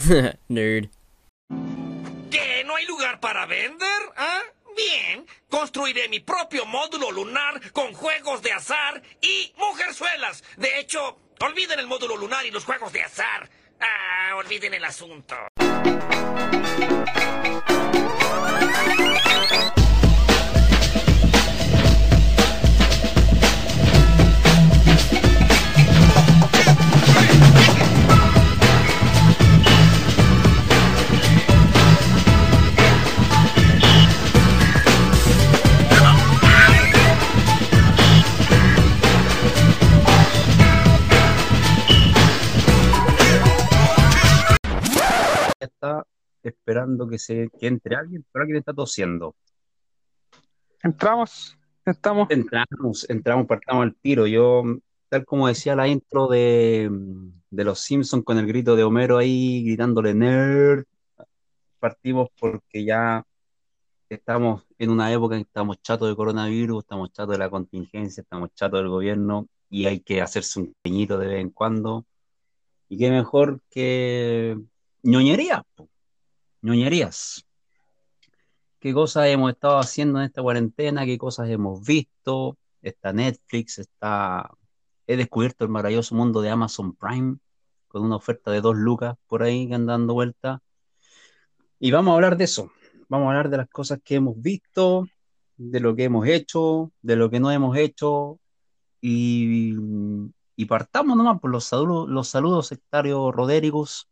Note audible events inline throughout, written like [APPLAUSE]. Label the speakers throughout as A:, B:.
A: [LAUGHS] Nerd.
B: ¿Qué? ¿No hay lugar para vender? ¿Ah? Bien, construiré mi propio módulo lunar con juegos de azar y mujerzuelas. De hecho, olviden el módulo lunar y los juegos de azar. Ah, olviden el asunto.
C: Esperando que se que entre alguien, pero alguien está tosiendo.
D: Entramos, estamos.
C: Entramos, entramos, partamos al tiro. Yo, tal como decía la intro de, de Los Simpsons con el grito de Homero ahí gritándole nerd, partimos porque ya estamos en una época en que estamos chatos de coronavirus, estamos chatos de la contingencia, estamos chatos del gobierno y hay que hacerse un peñito de vez en cuando. Y qué mejor que ñoñerías, po. Ñoñerías. ¿Qué cosas hemos estado haciendo en esta cuarentena? ¿Qué cosas hemos visto? Está Netflix, está... He descubierto el maravilloso mundo de Amazon Prime con una oferta de dos lucas por ahí que andan dando vuelta. Y vamos a hablar de eso. Vamos a hablar de las cosas que hemos visto, de lo que hemos hecho, de lo que no hemos hecho. Y, partamos nomás por los saludos, los saludos sectario Rodericus,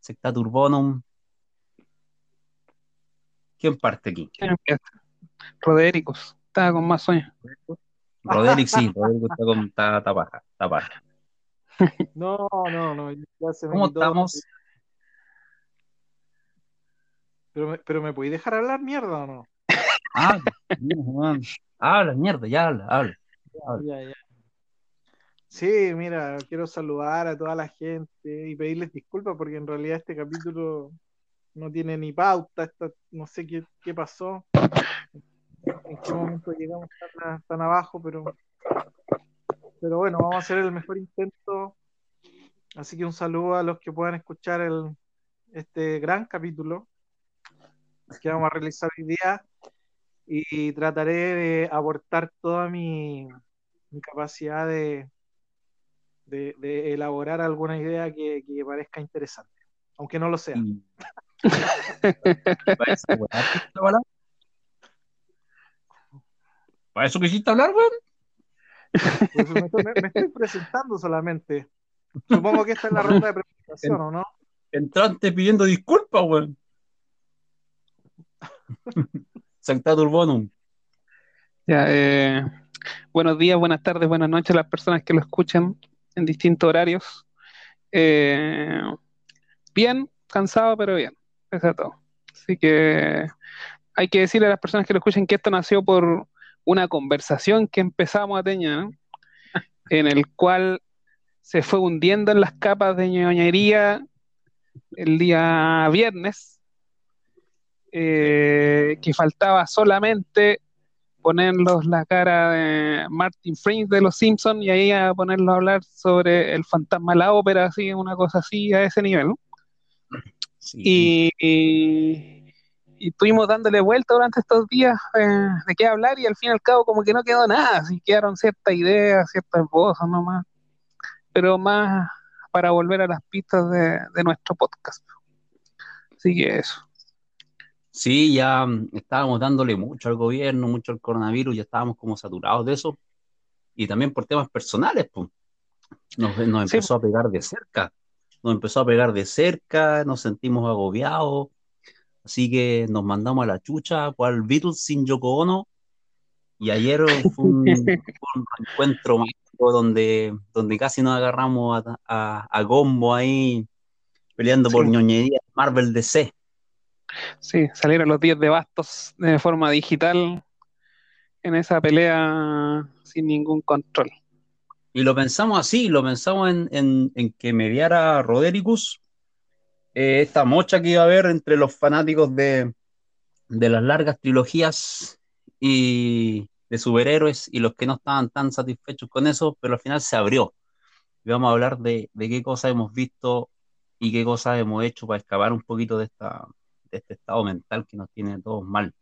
C: sectatur bonum. ¿Quién parte aquí?
D: Rodericus, estaba con más sueños.
C: Roderick [LAUGHS] sí, Roderick está con está, está paja, está paja. [LAUGHS]
E: No, no, no. ya se me
C: ¿Cómo
E: quitó.
C: estamos?
E: Pero me, pero me podéis dejar hablar mierda o no? [LAUGHS]
C: Ah, habla, mierda, ya habla, habla.
E: Ya, ya. Sí, mira, quiero saludar a toda la gente y pedirles disculpas porque en realidad este capítulo no tiene ni pauta, no sé qué, qué pasó, en qué momento llegamos tan, abajo, pero, pero bueno, vamos a hacer el mejor intento. Así que un saludo a los que puedan escuchar el, este gran capítulo que vamos a realizar hoy día y trataré de aportar toda mi, mi capacidad de, de, elaborar alguna idea que, que parezca interesante, aunque no lo sea.
C: Y- ¿Para eso, weón, quisiste hablar? ¿Para eso quisiste hablar, weón?
E: Pues me, estoy- me- me estoy presentando solamente. Supongo que esta es la ronda de presentación, ¿o no?
C: Entraste pidiendo disculpas, weón. Sectatur bonum.
D: Ya, eh, buenos días, buenas tardes, buenas noches a las personas que lo escuchan en distintos horarios. Eh, bien, cansado, pero bien. Todo. Así que hay que decirle a las personas que lo escuchen que esto nació por una conversación que empezamos a tener, ¿no? [LAUGHS] en el cual se fue hundiendo en las capas de ñoñería el día viernes, eh, que faltaba solamente ponerlos la cara de Martin Fringe de los Simpsons y ahí a ponerlos a hablar sobre el fantasma de la ópera, así, una cosa así a ese nivel. ¿no?
C: Sí.
D: Y, y, y estuvimos dándole vuelta durante estos días eh, de qué hablar y al fin y al cabo como que no quedó nada, así quedaron ciertas ideas, ciertas voces nomás, pero más para volver a las pistas de, de nuestro podcast. Así que eso.
C: Sí, ya mm, estábamos dándole mucho al gobierno, mucho al coronavirus, ya estábamos como saturados de eso. Y también por temas personales, pues. Nos, nos
D: Sí.
C: empezó a pegar de cerca. Nos empezó a pegar de cerca, nos sentimos agobiados. Así que nos mandamos a la chucha, cual Beatles sin Yoko Ono. Y ayer fue un, [LAUGHS] un encuentro mágico donde, donde casi nos agarramos a, a, a Gombo ahí peleando por ñoñería Marvel DC.
D: Sí, salieron los 10 de bastos de forma digital en esa pelea sin ningún control.
C: Y lo pensamos así, lo pensamos en, en- que mediara Rodericus, eh, esta mocha que iba a haber entre los fanáticos de, de las largas trilogías y de superhéroes y los que no estaban tan satisfechos con eso, pero al final se abrió. Y vamos a hablar de, de qué cosas hemos visto y qué cosas hemos hecho para escapar un poquito de, esta, de este estado mental que nos tiene todos mal.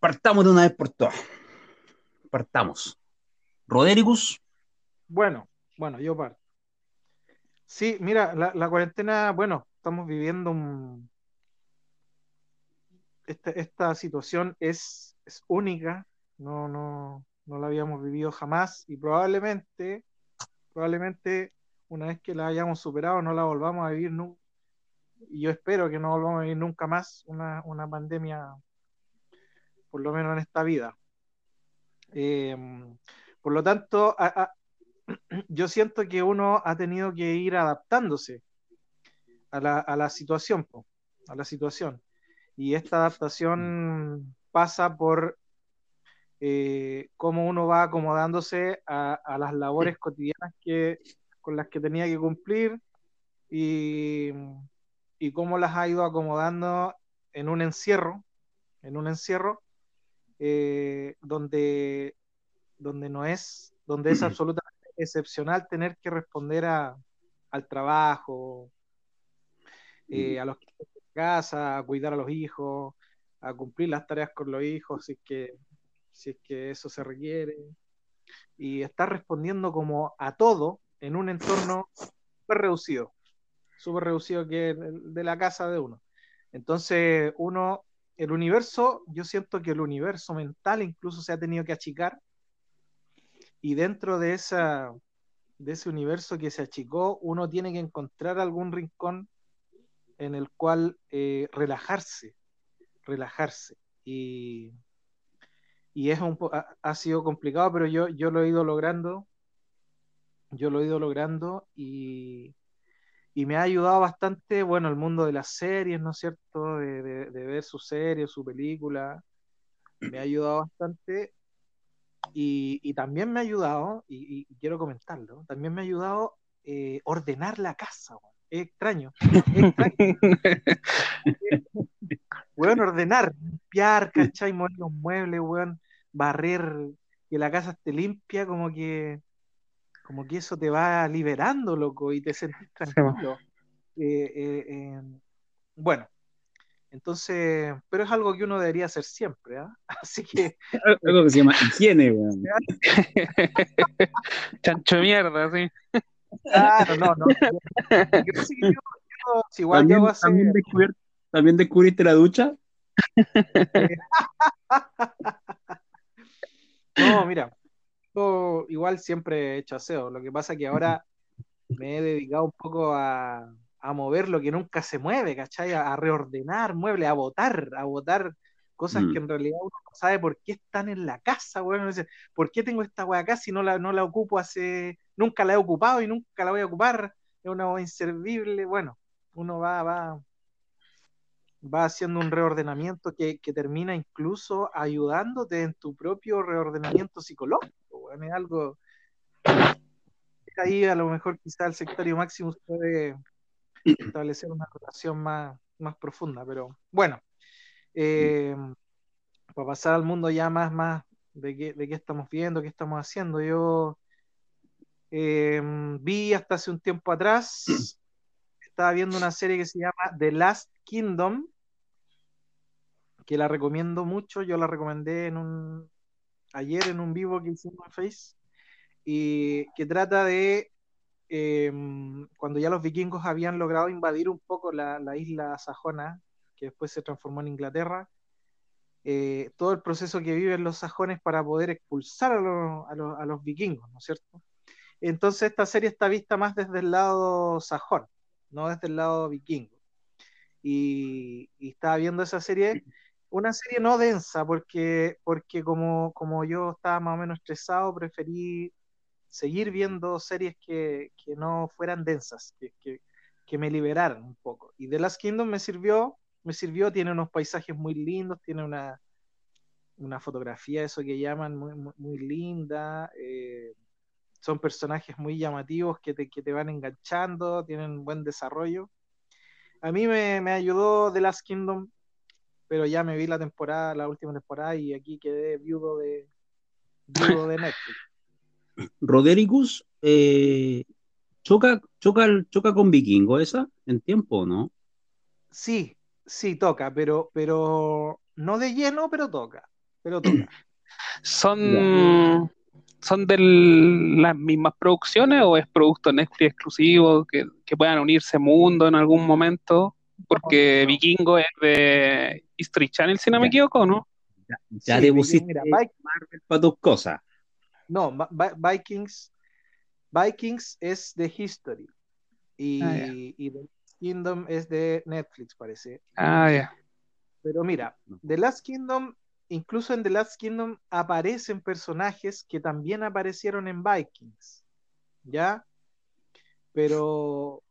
C: Partamos de una vez por todas. Partamos. Rodericus.
E: Bueno, bueno, yo parto. Sí, mira, la, la cuarentena, bueno, estamos viviendo un... Esta, esta situación es, es única, no, no, no la habíamos vivido jamás y probablemente, probablemente una vez que la hayamos superado no la volvamos a vivir nunca. Y yo espero que no volvamos a vivir nunca más una, una pandemia, por lo menos en esta vida. Eh, por lo tanto, a, a, [CLEARS THROAT] yo siento que uno ha tenido que ir adaptándose a la, a la situación, a la situación. Y esta adaptación pasa por eh, cómo uno va acomodándose a, a, las labores cotidianas que, con las que tenía que cumplir y, y cómo las ha ido acomodando en un encierro, en un encierro eh, donde, donde no es, donde es absolutamente excepcional tener que responder a, al trabajo, eh, a los que están en casa, a cuidar a los hijos, a cumplir las tareas con los hijos, si es que, si es que eso se requiere. Y estar respondiendo como a todo en un entorno súper reducido, súper reducido que de la casa de uno. Entonces, uno, el universo, yo siento que el universo mental incluso se ha tenido que achicar y dentro de, esa, de ese universo que se achicó, uno tiene que encontrar algún rincón en el cual eh, relajarse, relajarse. Y, y es un ha, ha, sido complicado, pero yo, yo lo he ido logrando, yo lo he ido logrando y, y me ha ayudado bastante, bueno, el mundo de las series, ¿no es cierto? De, de, de ver su serie, su película, me ha [CLEARS THROAT] ayudado bastante y, y, también me ha ayudado, y, y, quiero comentarlo, también me ha ayudado eh, ordenar la casa. Es extraño. Es extraño. [LAUGHS] weón, ordenar, limpiar, ¿cachai? Mover los muebles, weón, barrer, que la casa esté limpia, como que como que eso te va liberando, loco, y te sentís tranquilo. Eh, eh, eh, bueno, entonces, pero es algo que uno debería hacer siempre, ¿ah? ¿eh? [LAUGHS] Así que. [LAUGHS]
C: Algo que se llama higiene, weón. [LAUGHS]
D: Chancho mierda, sí.
E: Claro, no, no. Yo, sí, yo, yo, si igual
C: ¿También,
E: yo hace...
C: ¿también, ¿También descubriste la ducha?
E: no, mira, yo igual siempre he hecho aseo. Lo que pasa es que ahora me he dedicado un poco a, a mover lo que nunca se mueve, ¿cachai? A, a reordenar muebles, a botar, a botar cosas mm. que en realidad uno no sabe por qué están en la casa, bueno, dice, ¿por qué tengo esta weá acá si no la, no la ocupo hace, nunca la he ocupado y nunca la voy a ocupar? Es una weá inservible, bueno, uno va, va, va haciendo un reordenamiento que, que termina incluso ayudándote en tu propio reordenamiento psicológico, bueno, es algo ahí a lo mejor quizá el sectario máximo puede establecer una relación más, más profunda, pero bueno, eh, para pasar al mundo ya más, más de qué, de qué estamos viendo, qué estamos haciendo, yo eh, vi hasta hace un tiempo atrás, estaba viendo una serie que se llama The Last Kingdom, que la recomiendo mucho, yo la recomendé en un ayer en un vivo que hicimos en Face, y que trata de eh, cuando ya los vikingos habían logrado invadir un poco la, la, isla sajona, que después se transformó en Inglaterra, eh, todo el proceso que viven los sajones para poder expulsar a, lo, a, lo, a, los vikingos, ¿no es cierto? Entonces esta serie está vista más desde el lado sajón, no desde el lado vikingo. Y, y estaba viendo esa serie, una serie no densa, porque, porque como, como yo estaba más o menos estresado, preferí seguir viendo series que, que no fueran densas, que, que, que, me liberaran un poco. Y The Last Kingdom me sirvió, me sirvió, tiene unos paisajes muy lindos, tiene una, una fotografía, eso que llaman, muy, muy, muy linda, eh, son personajes muy llamativos que te, que te van enganchando, tienen buen desarrollo. A mí me, me ayudó The Last Kingdom, pero ya me vi la temporada, la última temporada, y aquí quedé viudo de, viudo de [LAUGHS] Netflix.
C: Rodericus, eh, choca, choca, choca con Vikingo esa en tiempo, ¿no?
E: Sí, sí, toca, pero, pero no de lleno, pero toca. Pero toca. [CLEARS THROAT]
D: ¿Son, ¿Son de las mismas producciones o es producto Netflix exclusivo que, que puedan unirse mundo en algún momento? Porque Vikingo es de History Channel, si no me equivoco, ¿no?
C: Ya, ya
E: Vikings-
C: Marvel para tus cosas.
E: No, Vikings, Vikings es de History y,
D: Ah, ya.
E: y The Last Kingdom es de Netflix, parece.
D: Ah, ya.
E: Pero mira, The Last Kingdom, incluso en The Last Kingdom aparecen personajes que también aparecieron en Vikings, ¿ya? Pero,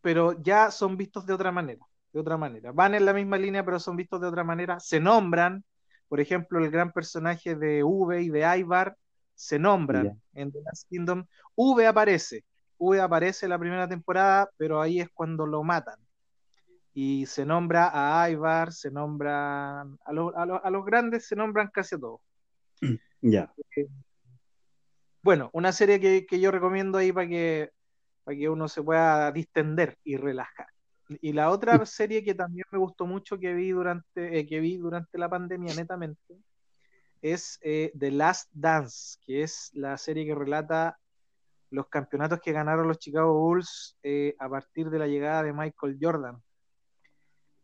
E: pero ya son vistos de otra manera, de otra manera. Van en la misma línea, pero son vistos de otra manera. Se nombran, por ejemplo, el gran personaje de V y de Ivar se nombran en The Last Kingdom. V aparece, V aparece en la primera temporada, pero ahí es cuando lo matan y se nombra a Ivar, se nombran a, lo- a lo- a los grandes, se nombran casi a todos. [CLEARS THROAT]
C: Ya.
E: Bueno, una serie que, que yo recomiendo ahí para que, para que uno se pueda distender y relajar. Y la otra serie que también me gustó mucho que vi durante, eh, que vi durante la pandemia, netamente, es eh, The Last Dance, que es la serie que relata los campeonatos que ganaron los Chicago Bulls eh, a partir de la llegada de Michael Jordan.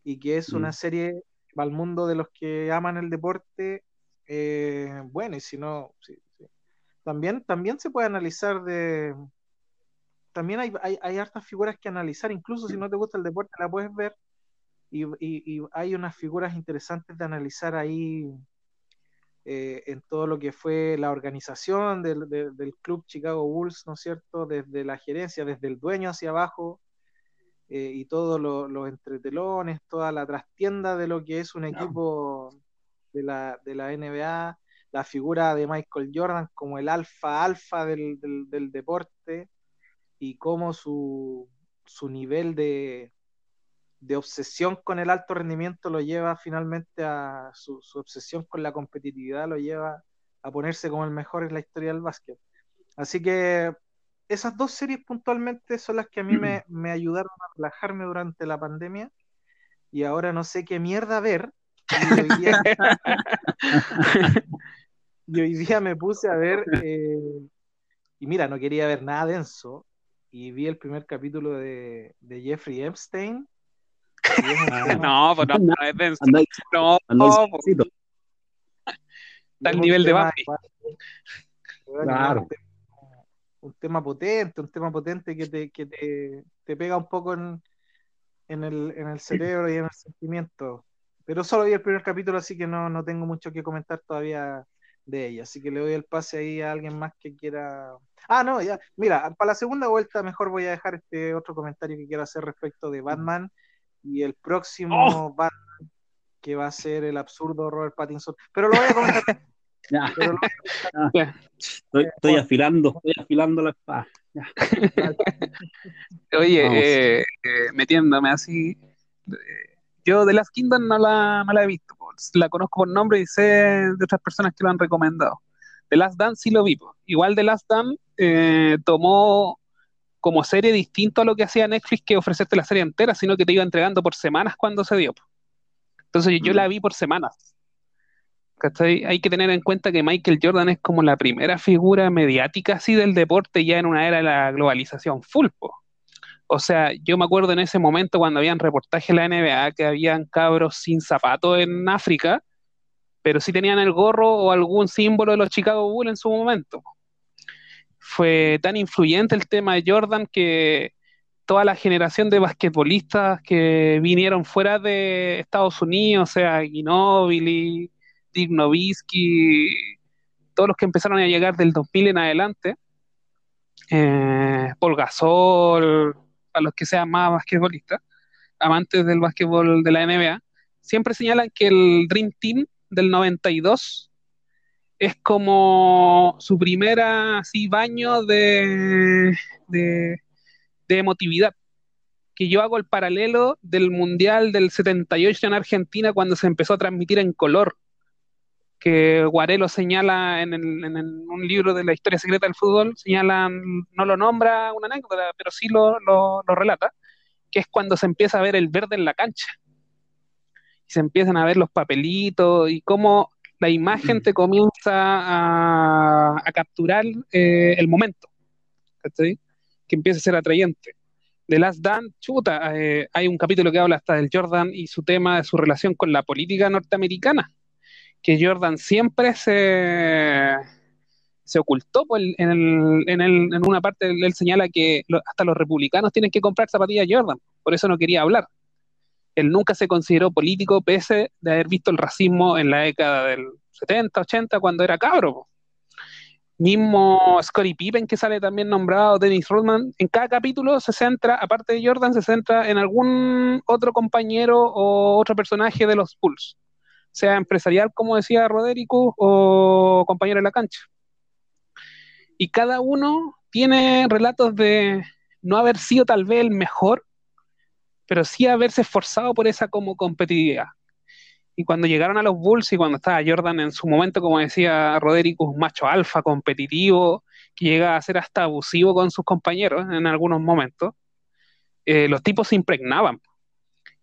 E: Y que es una
C: Mm.
E: serie para el mundo de los que aman el deporte. eh, bueno, y si no, sí, sí. También, también se puede analizar de. También hay, hay, hay hartas figuras que analizar, incluso si no te gusta el deporte, la puedes ver. Y, y- y hay unas figuras interesantes de analizar ahí eh, en todo lo que fue la organización del, del- del club Chicago Bulls, ¿no es cierto? Desde la gerencia, desde el dueño hacia abajo, eh, y todos lo- los entretelones, toda la trastienda de lo que es un equipo de la, de la NBA, la figura de Michael Jordan como el alfa alfa del, del- del deporte y cómo su, su nivel de, de obsesión con el alto rendimiento lo lleva finalmente a su, su obsesión con la competitividad lo lleva a ponerse como el mejor en la historia del básquet. Así que esas dos series puntualmente son las que a mí me, [CLEARS THROAT] me ayudaron a relajarme durante la pandemia y ahora no sé qué mierda ver. Y hoy día, [LAUGHS] y hoy día me puse a ver, eh, y mira, no quería ver nada denso, y vi el primer capítulo de, de Jeffrey Epstein.
D: No, pues no, no es denso.
C: Andáis,
D: No, no, pues, está
E: un
D: nivel de
E: weón,
C: Claro.
E: Un tema, un tema potente, un tema potente que te, que te, te pega un poco en, en, el, en el cerebro y en el sentimiento. Pero solo vi el primer capítulo, así que no, no tengo mucho que comentar todavía de ella. Así que le doy el pase ahí a alguien más que quiera. Ah, no, ya. Mira, para la segunda vuelta mejor voy a dejar este otro comentario que quiero hacer respecto de Batman y el próximo Batman que va a ser el absurdo Robert Pattinson. Pero lo voy a comentar. [LAUGHS]
C: Ya,
E: pero lo-
C: estoy, estoy afilando, estoy afilando la espada. [LAUGHS]
D: Oye, eh, eh, metiéndome así. eh, yo de Last Kingdom no la, no la he visto. La conozco por nombre y sé de otras personas que lo han recomendado. The Last Dance sí lo vi. Igual The Last Dance eh, tomó como serie distinto a lo que hacía Netflix que ofrecerte la serie entera, sino que te iba entregando por semanas cuando se dio. Entonces yo
C: Mm.
D: la vi por semanas. ¿Cachai? Hay que tener en cuenta que Michael Jordan es como la primera figura mediática así del deporte ya en una era de la globalización full. po. O sea, yo me acuerdo en ese momento cuando habían reportajes en la NBA que habían cabros sin zapatos en África, pero sí tenían el gorro o algún símbolo de los Chicago Bulls en su momento. Fue tan influyente el tema de Jordan que toda la generación de basquetbolistas que vinieron fuera de Estados Unidos, o sea, Ginobili, Dick todos los que empezaron a llegar del 2000 en adelante, eh, Paul Gasol, a los que sean más basquetbolistas, amantes del básquetbol de la NBA, siempre señalan que el Dream Team del 92 es como su primera así, baño de, de, emotividad. Que yo hago el paralelo del Mundial del 78 en Argentina cuando se empezó a transmitir en color. que Guarelo señala en, un libro de la historia secreta del fútbol, señala, no lo nombra una anécdota, pero sí lo, lo, relata, que es cuando se empieza a ver el verde en la cancha. Y se empiezan a ver los papelitos y cómo la imagen mm. te comienza a, capturar eh, el momento. Que empieza a ser atrayente. The Last Dance, chuta, eh, hay un capítulo que habla hasta del Jordan y su tema de su relación con la política norteamericana que Jordan siempre se, se ocultó pues, en, en, una parte, él señala que hasta los republicanos tienen que comprar zapatillas Jordan, por eso no quería hablar. Él nunca se consideró político pese de haber visto el racismo en la década del 70, 80, cuando era cabro. Mismo Scottie Pippen, que sale también nombrado, Dennis Rodman, en cada capítulo se centra, aparte de Jordan, se centra en algún otro compañero o otro personaje de los Bulls sea empresarial, como decía Roderico, o compañero en la cancha. Y cada uno tiene relatos de no haber sido tal vez el mejor, pero sí haberse esforzado por esa como competitividad. Y cuando llegaron a los Bulls y cuando estaba Jordan en su momento, como decía Roderico, un macho alfa, competitivo, que llega a ser hasta abusivo con sus compañeros en algunos momentos, eh, los tipos se impregnaban.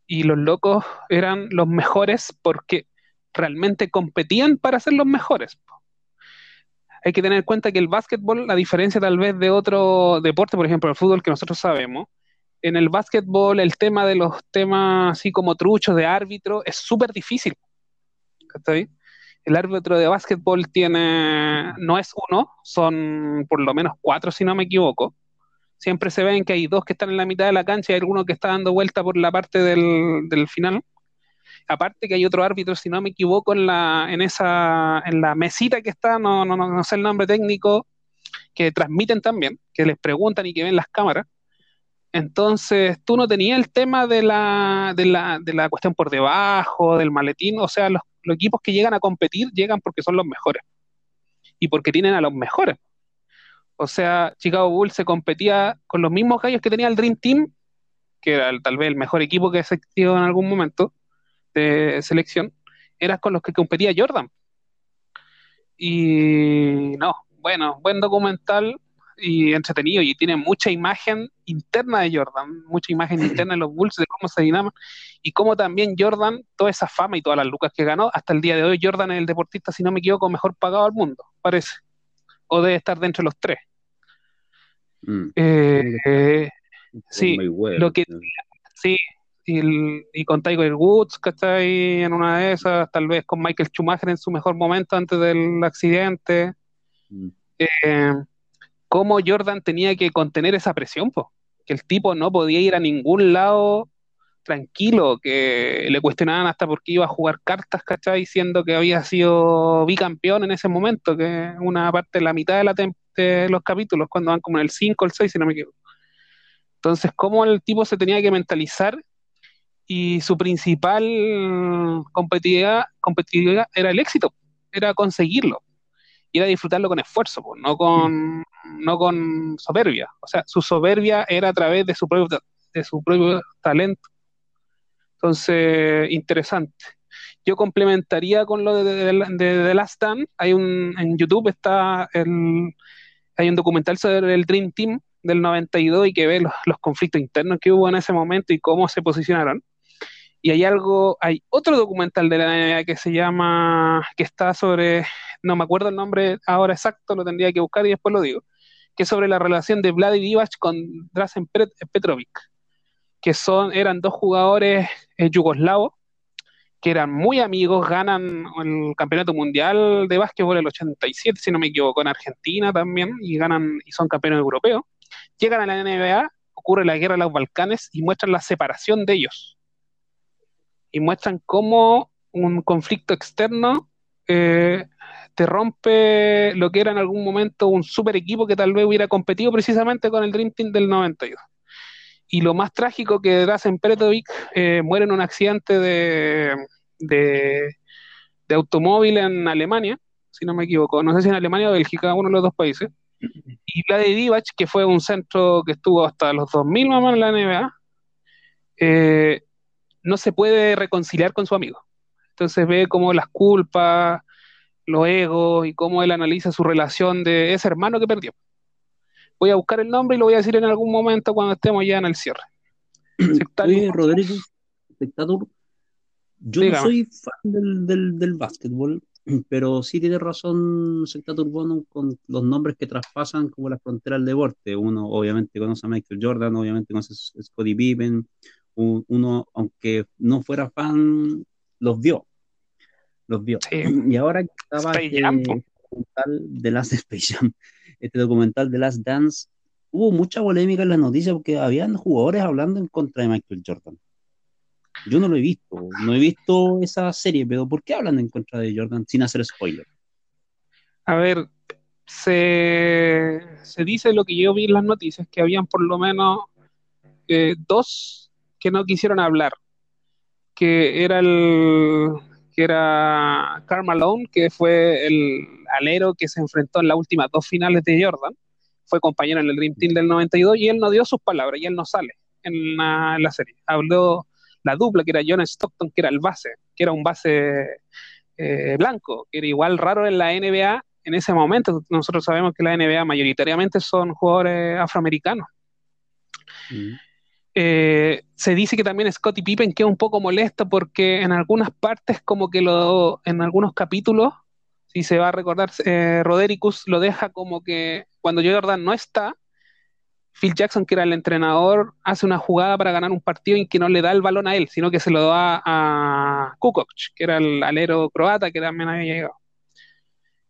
D: Y los locos eran los mejores porque realmente competían para ser los mejores. Hay que tener en cuenta que el básquetbol, a diferencia tal vez de otro deporte, por ejemplo el fútbol que nosotros sabemos, en el básquetbol el tema de los temas así como truchos de árbitro es súper difícil. El árbitro de básquetbol tiene, no es uno, son por lo menos cuatro si no me equivoco. Siempre se ven que hay dos que están en la mitad de la cancha y hay alguno que está dando vuelta por la parte del, del final aparte que hay otro árbitro, si no me equivoco, en la, en esa, en la mesita que está, no, no, no, sé el nombre técnico, que transmiten también, que les preguntan y que ven las cámaras. Entonces, tú no tenías el tema de la, de la, de la cuestión por debajo, del maletín, o sea, los, equipos que llegan a competir llegan porque son los mejores y porque tienen a los mejores. O sea, Chicago Bulls se competía con los mismos gallos que tenía el Dream Team, que era tal vez el mejor equipo que existió en algún momento, de selección, eras con los que competía Jordan. Y no, bueno, buen documental y entretenido y tiene mucha imagen interna de Jordan, mucha imagen [LAUGHS] interna de los Bulls, de cómo se dinaman y cómo también Jordan, toda esa fama y todas las lucas que ganó, hasta el día de hoy Jordan es el deportista, si no me equivoco, mejor pagado al mundo, parece, o debe estar dentro de los tres. Mm. Eh, eh, sí, lo que sí, y, con Tiger Woods, ¿cachai? En una de esas, tal vez con Michael Schumacher en su mejor momento antes del accidente. Mm. Eh, cómo Jordan tenía que contener esa presión, que el tipo no podía ir a ningún lado tranquilo, que le cuestionaban hasta por qué iba a jugar cartas, ¿cachai? Diciendo que había sido bicampeón en ese momento, que una parte la mitad de, la los capítulos, cuando van como en el 5 o el 6, si no me equivoco. Entonces, cómo el tipo se tenía que mentalizar y su principal competitividad era el éxito, era conseguirlo y era disfrutarlo con esfuerzo, no, con, no con soberbia. O sea, su soberbia era a través de su propio, de su propio talento. Entonces, interesante. Yo complementaría con lo de, The Last Dance. Hay un, en YouTube está el, hay un documental sobre el Dream Team del 92 y que ve los conflictos internos que hubo en ese momento y cómo se posicionaron. Y hay algo, hay otro documental de la NBA que se llama, que está sobre, no me acuerdo el nombre ahora exacto, lo tendría que buscar y después lo digo, que es sobre la relación de Vladimir Divac con Drazen Petrovic, que son, eran dos jugadores eh, yugoslavos que eran muy amigos, ganan el campeonato mundial de básquetbol el 87, si no me equivoco, en Argentina también, y ganan y son campeones europeos. Llegan a la NBA, ocurre la guerra de los Balcanes y muestran la separación de ellos y muestran cómo un conflicto externo eh, te rompe lo que era en algún momento un super equipo que tal vez hubiera competido precisamente con el Dream Team del 92. Y lo más trágico que Drazen Pretovic eh, muere en un accidente de, de, automóvil en Alemania, si no me equivoco, no sé si en Alemania o Bélgica, uno de los dos países. Y Vlade Divac, que fue un centro que estuvo hasta los 2000 más en la NBA, eh, no se puede reconciliar con su amigo. Entonces ve como las culpas, los egos y cómo él analiza su relación de ese hermano que perdió. Voy a buscar el nombre y lo voy a decir en algún momento cuando estemos ya en el cierre. [CLEARS THROAT]
C: Oye, Rodrigo, espectador, yo no soy fan del, del, del básquetbol, [CLEARS THROAT] pero sí tiene razón Sector Urbano con los nombres que traspasan como las fronteras del deporte. Uno obviamente conoce a Michael Jordan, obviamente conoce a Scottie Pippen, uno, aunque no fuera fan, los vio. Los vio. [CLEARS THROAT] Y ahora que estaba este documental de Last [LAUGHS] Space Jam, este documental de Last Dance, hubo mucha polémica en las noticias porque habían jugadores hablando en contra de Michael Jordan. Yo no lo he visto, no he visto esa serie, pero ¿por qué hablan en contra de Jordan sin hacer spoiler?
D: A ver, se, dice lo que yo vi en las noticias, que habían por lo menos eh, dos que no quisieron hablar, que era el que era Karl Malone, que fue el alero que se enfrentó en las últimas dos finales de Jordan, fue compañero en el Dream Team del 92 y él no dio sus palabras y él no sale en la, serie. Habló la dupla, que era John Stockton, que era el base, que era un base eh, blanco, que era igual raro en la NBA en ese momento. Nosotros sabemos que la NBA mayoritariamente son jugadores afroamericanos. Mm. Eh, se dice que también Scottie Pippen queda un poco molesto porque en algunas partes, como que lo, en algunos capítulos, si se va a recordar, eh, Rodericus lo deja como que cuando Jordan no está, Phil Jackson, que era el entrenador, hace una jugada para ganar un partido en que no le da el balón a él, sino que se lo da a Kukoc, que era el alero croata que también había llegado.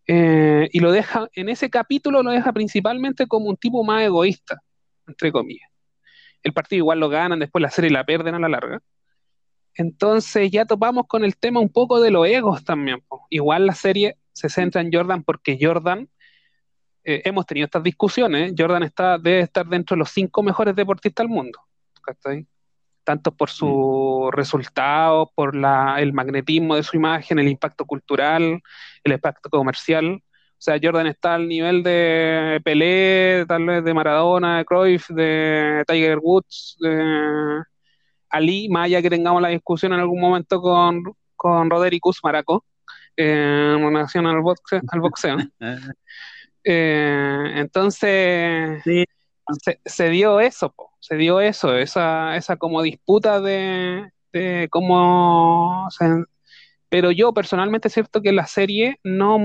D: Eh, y lo deja, en ese capítulo lo deja principalmente como un tipo más egoísta, entre comillas. El partido igual lo ganan, después la serie la pierden a la larga. Entonces ya topamos con el tema un poco de los egos también. Igual la serie se centra en Jordan porque Jordan eh, hemos tenido estas discusiones. Jordan está, debe estar dentro de los cinco mejores deportistas del mundo. Tanto por su resultado, por el magnetismo de su imagen, el impacto cultural, el impacto comercial. O sea, Jordan está al nivel de Pelé, tal vez de Maradona, de Cruyff, de Tiger Woods, de Ali, más allá que tengamos la discusión en algún momento con, con Rodericus Maraco, eh, en relación al boxeo. Al boxeo. [LAUGHS] Eh, entonces, se, dio eso, se dio eso, esa, esa como disputa de, cómo... pero yo personalmente es cierto que la serie no,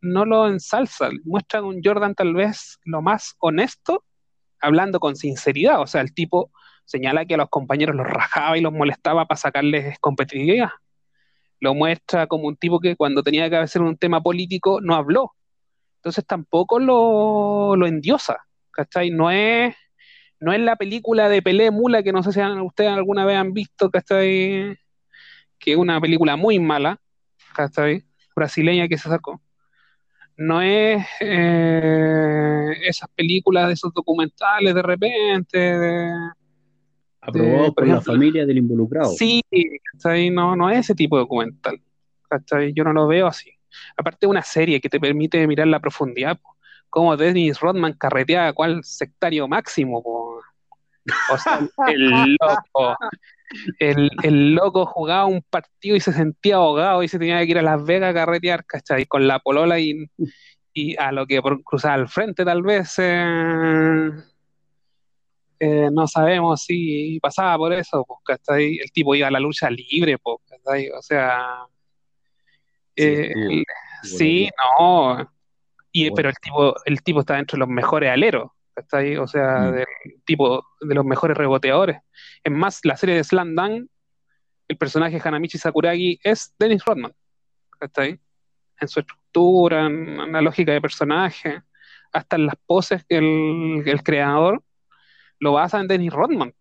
D: no lo ensalza, muestra un Jordan tal vez lo más honesto, hablando con sinceridad, o sea, el tipo señala que a los compañeros los rajaba y los molestaba para sacarles competitividad. Lo muestra como un tipo que cuando tenía que hacer un tema político no habló, entonces tampoco lo, lo endiosa, ¿cachai? No es, no es la película de Pelé Mula que no sé si ustedes alguna vez han visto, ¿cachai? Que es una película muy mala, ¿cachai? Brasileña que se sacó. No es eh, esas películas de esos documentales de repente, de,
C: Aprobado por, la familia del involucrado.
D: Sí, ¿cachai? No, no es ese tipo de documental. ¿cachai? Yo no lo veo así. Aparte de una serie que te permite mirar la profundidad, como Dennis Rodman carreteaba cuál sectario máximo, O sea, el loco. El, loco jugaba un partido y se sentía ahogado y se tenía que ir a Las Vegas a carretear, ¿cachai? Con la polola y, a lo que por cruzar al frente tal vez eh, eh, no sabemos si pasaba por eso, ¿cachai? El tipo iba a la lucha libre, ¿cachai? O sea, sí, eh, no. Y, Pero el tipo, el tipo está dentro de los mejores aleros. Ahí, o sea, mm. del tipo de los mejores reboteadores. Es más, la serie de Slam Dunk, el personaje Hanamichi Sakuragi es Dennis Rodman. Está ahí. En su estructura, en, la lógica de personaje, hasta en las poses que el, el creador lo basa en Dennis Rodman.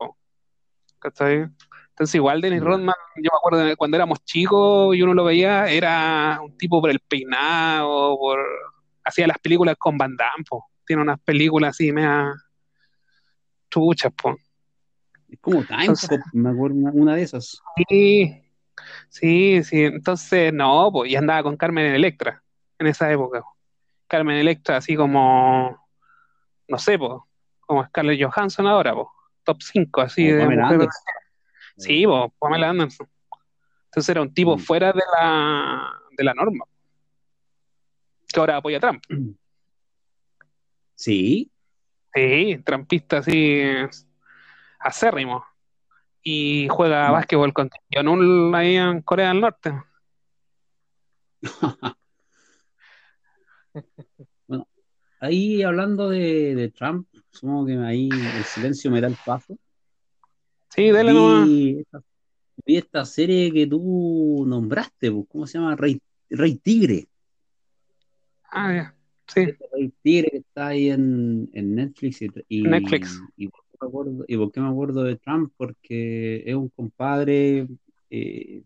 D: ¿Está ahí? Entonces, igual Dennis Rodman, yo me acuerdo cuando éramos chicos y uno lo veía, era un tipo por el peinado, por hacía las películas con Van Damme, tiene unas películas así, mea chuchas, po.
C: Es como Timescop, me acuerdo una, de esas.
D: Sí, sí, sí, entonces no, pues, y andaba con Carmen Electra en esa época. Carmen Electra, así como, no sé, pues, como Scarlett Johansson ahora, pues, top 5, así de Sí, vos, Pamela Anderson. Entonces era un tipo mm. fuera de la, de la norma. que ahora apoya a Trump. [CLEARS THROAT]
C: Sí,
D: Sí, trampista así acérrimo. Y juega
C: Mm.
D: básquetbol con Jong-un ahí en Corea del Norte. [LAUGHS]
C: ahí hablando de, de Trump, supongo que ahí el silencio me da el paso.
D: Sí, dale nomás.
C: Vi esta, vi esta serie que tú nombraste, pues, ¿cómo se llama? Rey, Rey Tigre.
D: Ah, ya. Sí.
C: Rey Tigre que está ahí en, en Netflix y, y-
D: Netflix.
C: Y, por qué me acuerdo, ¿y por qué me acuerdo de Trump? Porque es un compadre. eh,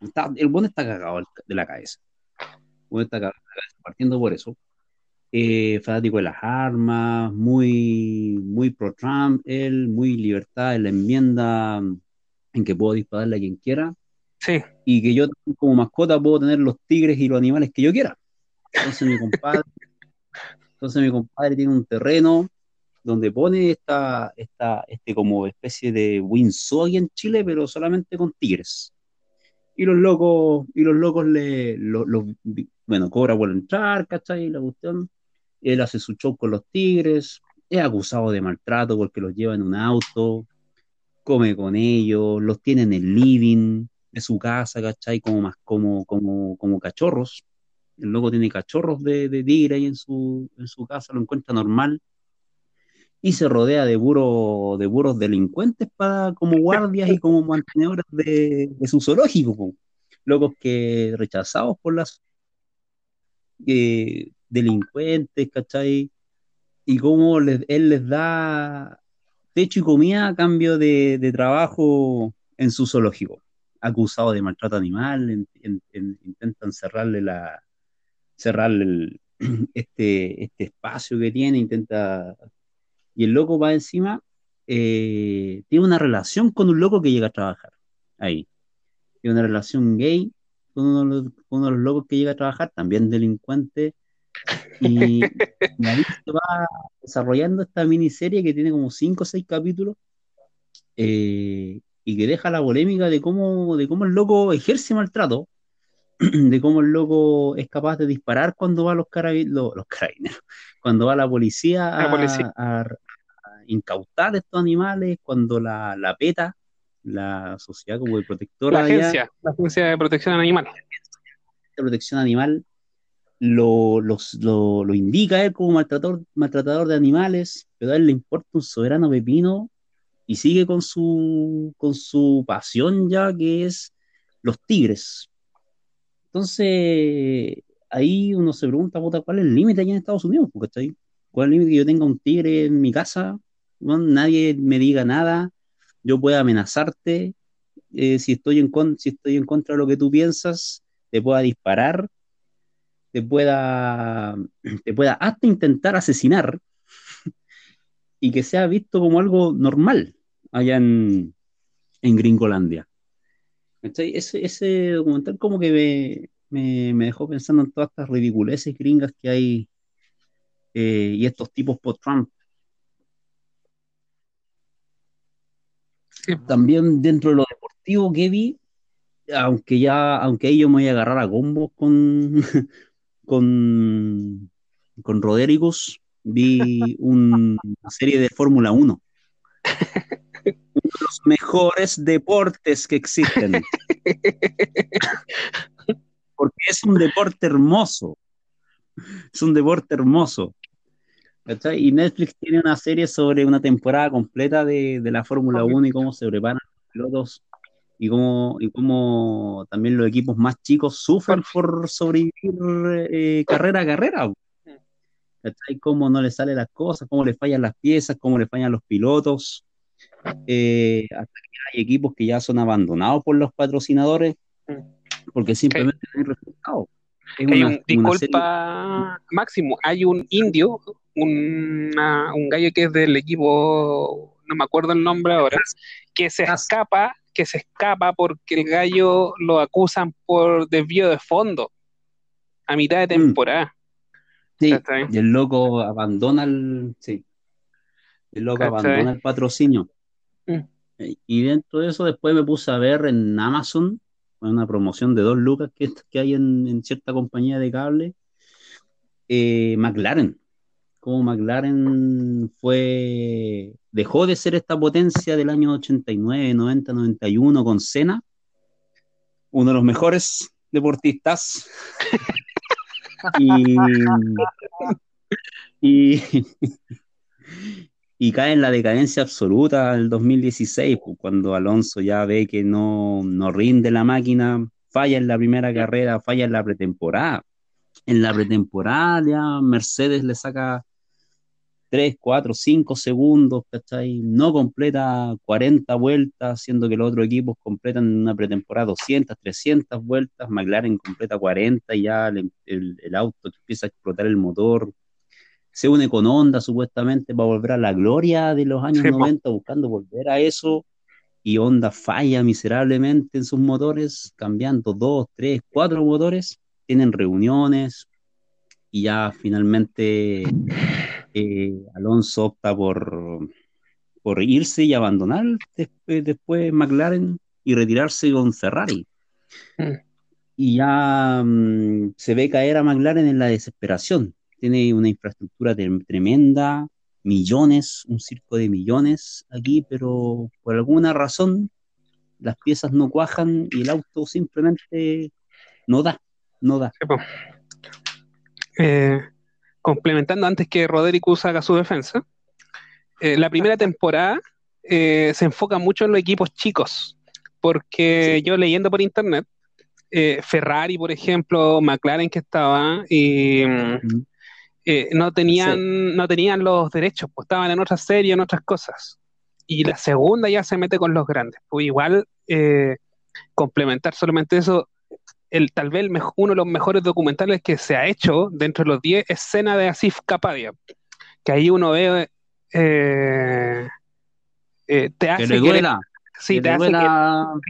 C: está- el bueno está cagado de la cabeza. El bueno está cagado de la cabeza, partiendo por eso. Eh, fanático de las armas, muy, muy pro Trump, él, muy libertad en la enmienda en que puedo dispararle a quien quiera
D: Sí.
C: y que yo como mascota puedo tener los tigres y los animales que yo quiera. Entonces mi compadre, entonces mi compadre tiene un terreno donde pone esta, esta, este como especie de Windsor aquí en Chile, pero solamente con tigres. Y los locos, y los locos le, lo- lo- bueno, cobra por entrar, ¿cachai? La cuestión. Él hace su show con los tigres, es acusado de maltrato porque los lleva en un auto, come con ellos, los tiene en el living de su casa, ¿cachai? Como, más, como, como, como cachorros. El loco tiene cachorros de, de tigre ahí en su, en su casa, lo encuentra normal. Y se rodea de, puro, de puros delincuentes para, como guardias y como mantenedores de, su zoológico. Locos que rechazados por las delincuentes, ¿cachai? Y cómo él les da techo y comida a cambio de, trabajo en su zoológico. Acusado de maltrato animal, en- en- en- intentan cerrarle la cerrarle el- [CLEARS THROAT] este, este espacio que tiene, intenta y el loco va encima, eh, tiene una relación con un loco que llega a trabajar ahí. Tiene una relación gay con uno, de los, uno de los locos que llega a trabajar, también delincuente. Y, [LAUGHS] y ahí se va desarrollando esta miniserie que tiene como 5 o 6 capítulos eh, y que deja la polémica de cómo, de cómo el loco ejerce maltrato, [CLEARS THROAT] de cómo el loco es capaz de disparar cuando va a los, carabi- lo- los carabineros, [LAUGHS] cuando va la policía a,
D: La policía.
C: a- a incautar estos animales, cuando la, la PETA, la sociedad como de protectora
D: La
C: allá,
D: agencia, la agencia de protección animal.
C: de protección animal lo, los- lo, lo indica él como maltratador, maltratador de animales, pero a él le importa un soberano pepino y sigue con su, con su pasión ya que es los tigres. Entonces, ahí uno se pregunta, puta, ¿cuál es el límite aquí en Estados Unidos? ¿Cachai? ¿Cuál es el límite que yo tenga un tigre en mi casa? Bueno, nadie me diga nada, yo pueda amenazarte, eh, si, estoy en con- si estoy en contra de lo que tú piensas, te pueda disparar, te pueda, [CLEARS THROAT] te pueda hasta intentar asesinar [LAUGHS] y que sea visto como algo normal allá en, en Gringolandia. ¿Cachai? Ese, ese documental como que me, me- me dejó pensando en todas estas ridiculeces gringas que hay eh, y estos tipos post-Trump.
D: Sí.
C: También dentro de lo deportivo que vi, aunque ya, aunque ahí yo me voy a agarrar a combos con, [LAUGHS] con, con vi un- una serie de Fórmula 1. [LAUGHS] Uno de los mejores deportes que existen. [LAUGHS] Porque es un deporte hermoso. Es un deporte hermoso. Y Netflix tiene una serie sobre una temporada completa de, de la Fórmula 1 y cómo se preparan los pilotos y cómo, y cómo también los equipos más chicos sufren por sobrevivir eh, carrera a carrera. ¿Cachai? Cómo no les salen las cosas, cómo les fallan las piezas, cómo les fallan los pilotos. Eh, hasta que hay equipos que ya son abandonados por los patrocinadores porque simplemente no hay resultados.
D: Disculpa, Máximo, hay un indio, una- un gallo que es del equipo, no me acuerdo el nombre ahora, que se escapa, que se escapa porque el gallo lo acusan por desvío de fondo a mitad de
C: Mm.
D: temporada.
C: Sí, y el loco abandona el, sí, el loco
D: ¿Cachai?
C: abandona el patrocinio.
D: Mm.
C: Y dentro de eso después me puse a ver en Amazon una promoción de dos lucas que, que hay en, en cierta compañía de cable, eh, McLaren. Como McLaren fue, dejó de ser esta potencia del año 89, 90, 91 con Senna, uno de los mejores deportistas. [LAUGHS] y, y, [LAUGHS] y cae en la decadencia absoluta del 2016, pues, cuando Alonso ya ve que no, no rinde la máquina, falla en la primera carrera, falla en la pretemporada. En la pretemporada ya Mercedes le saca 3, 4, 5 segundos, ¿cachai? No completa 40 vueltas, siendo que los otros equipos completan en una pretemporada 200, 300 vueltas, McLaren completa 40 y ya el, el, auto empieza a explotar el motor, se une con Honda supuestamente para volver a la gloria de los años 90, buscando volver a eso, y Honda falla miserablemente en sus motores, cambiando 2, 3, 4 motores, tienen reuniones y ya finalmente eh, Alonso opta por, por irse y abandonar después, después McLaren y retirarse con Ferrari. Mm. Y ya mm, se ve caer a McLaren en la desesperación. Tiene una infraestructura tremenda, millones, un circo de millones aquí, pero por alguna razón las piezas no cuajan y el auto simplemente no da, no da.
D: Eh, complementando antes que Roderick haga su defensa, eh, la primera temporada eh, se enfoca mucho en los equipos chicos, porque yo leyendo por internet, Ferrari, por ejemplo, McLaren que estaba, y, no, tenían, no tenían los derechos, pues estaban en otras series, en otras cosas. Y la segunda ya se mete con los grandes. Pues igual, complementar solamente eso, el, tal vez uno de los mejores documentales que se ha hecho dentro de los 10 es Cena de Asif Kapadia, que ahí uno ve, eh, eh, te hace querer, sí, te hace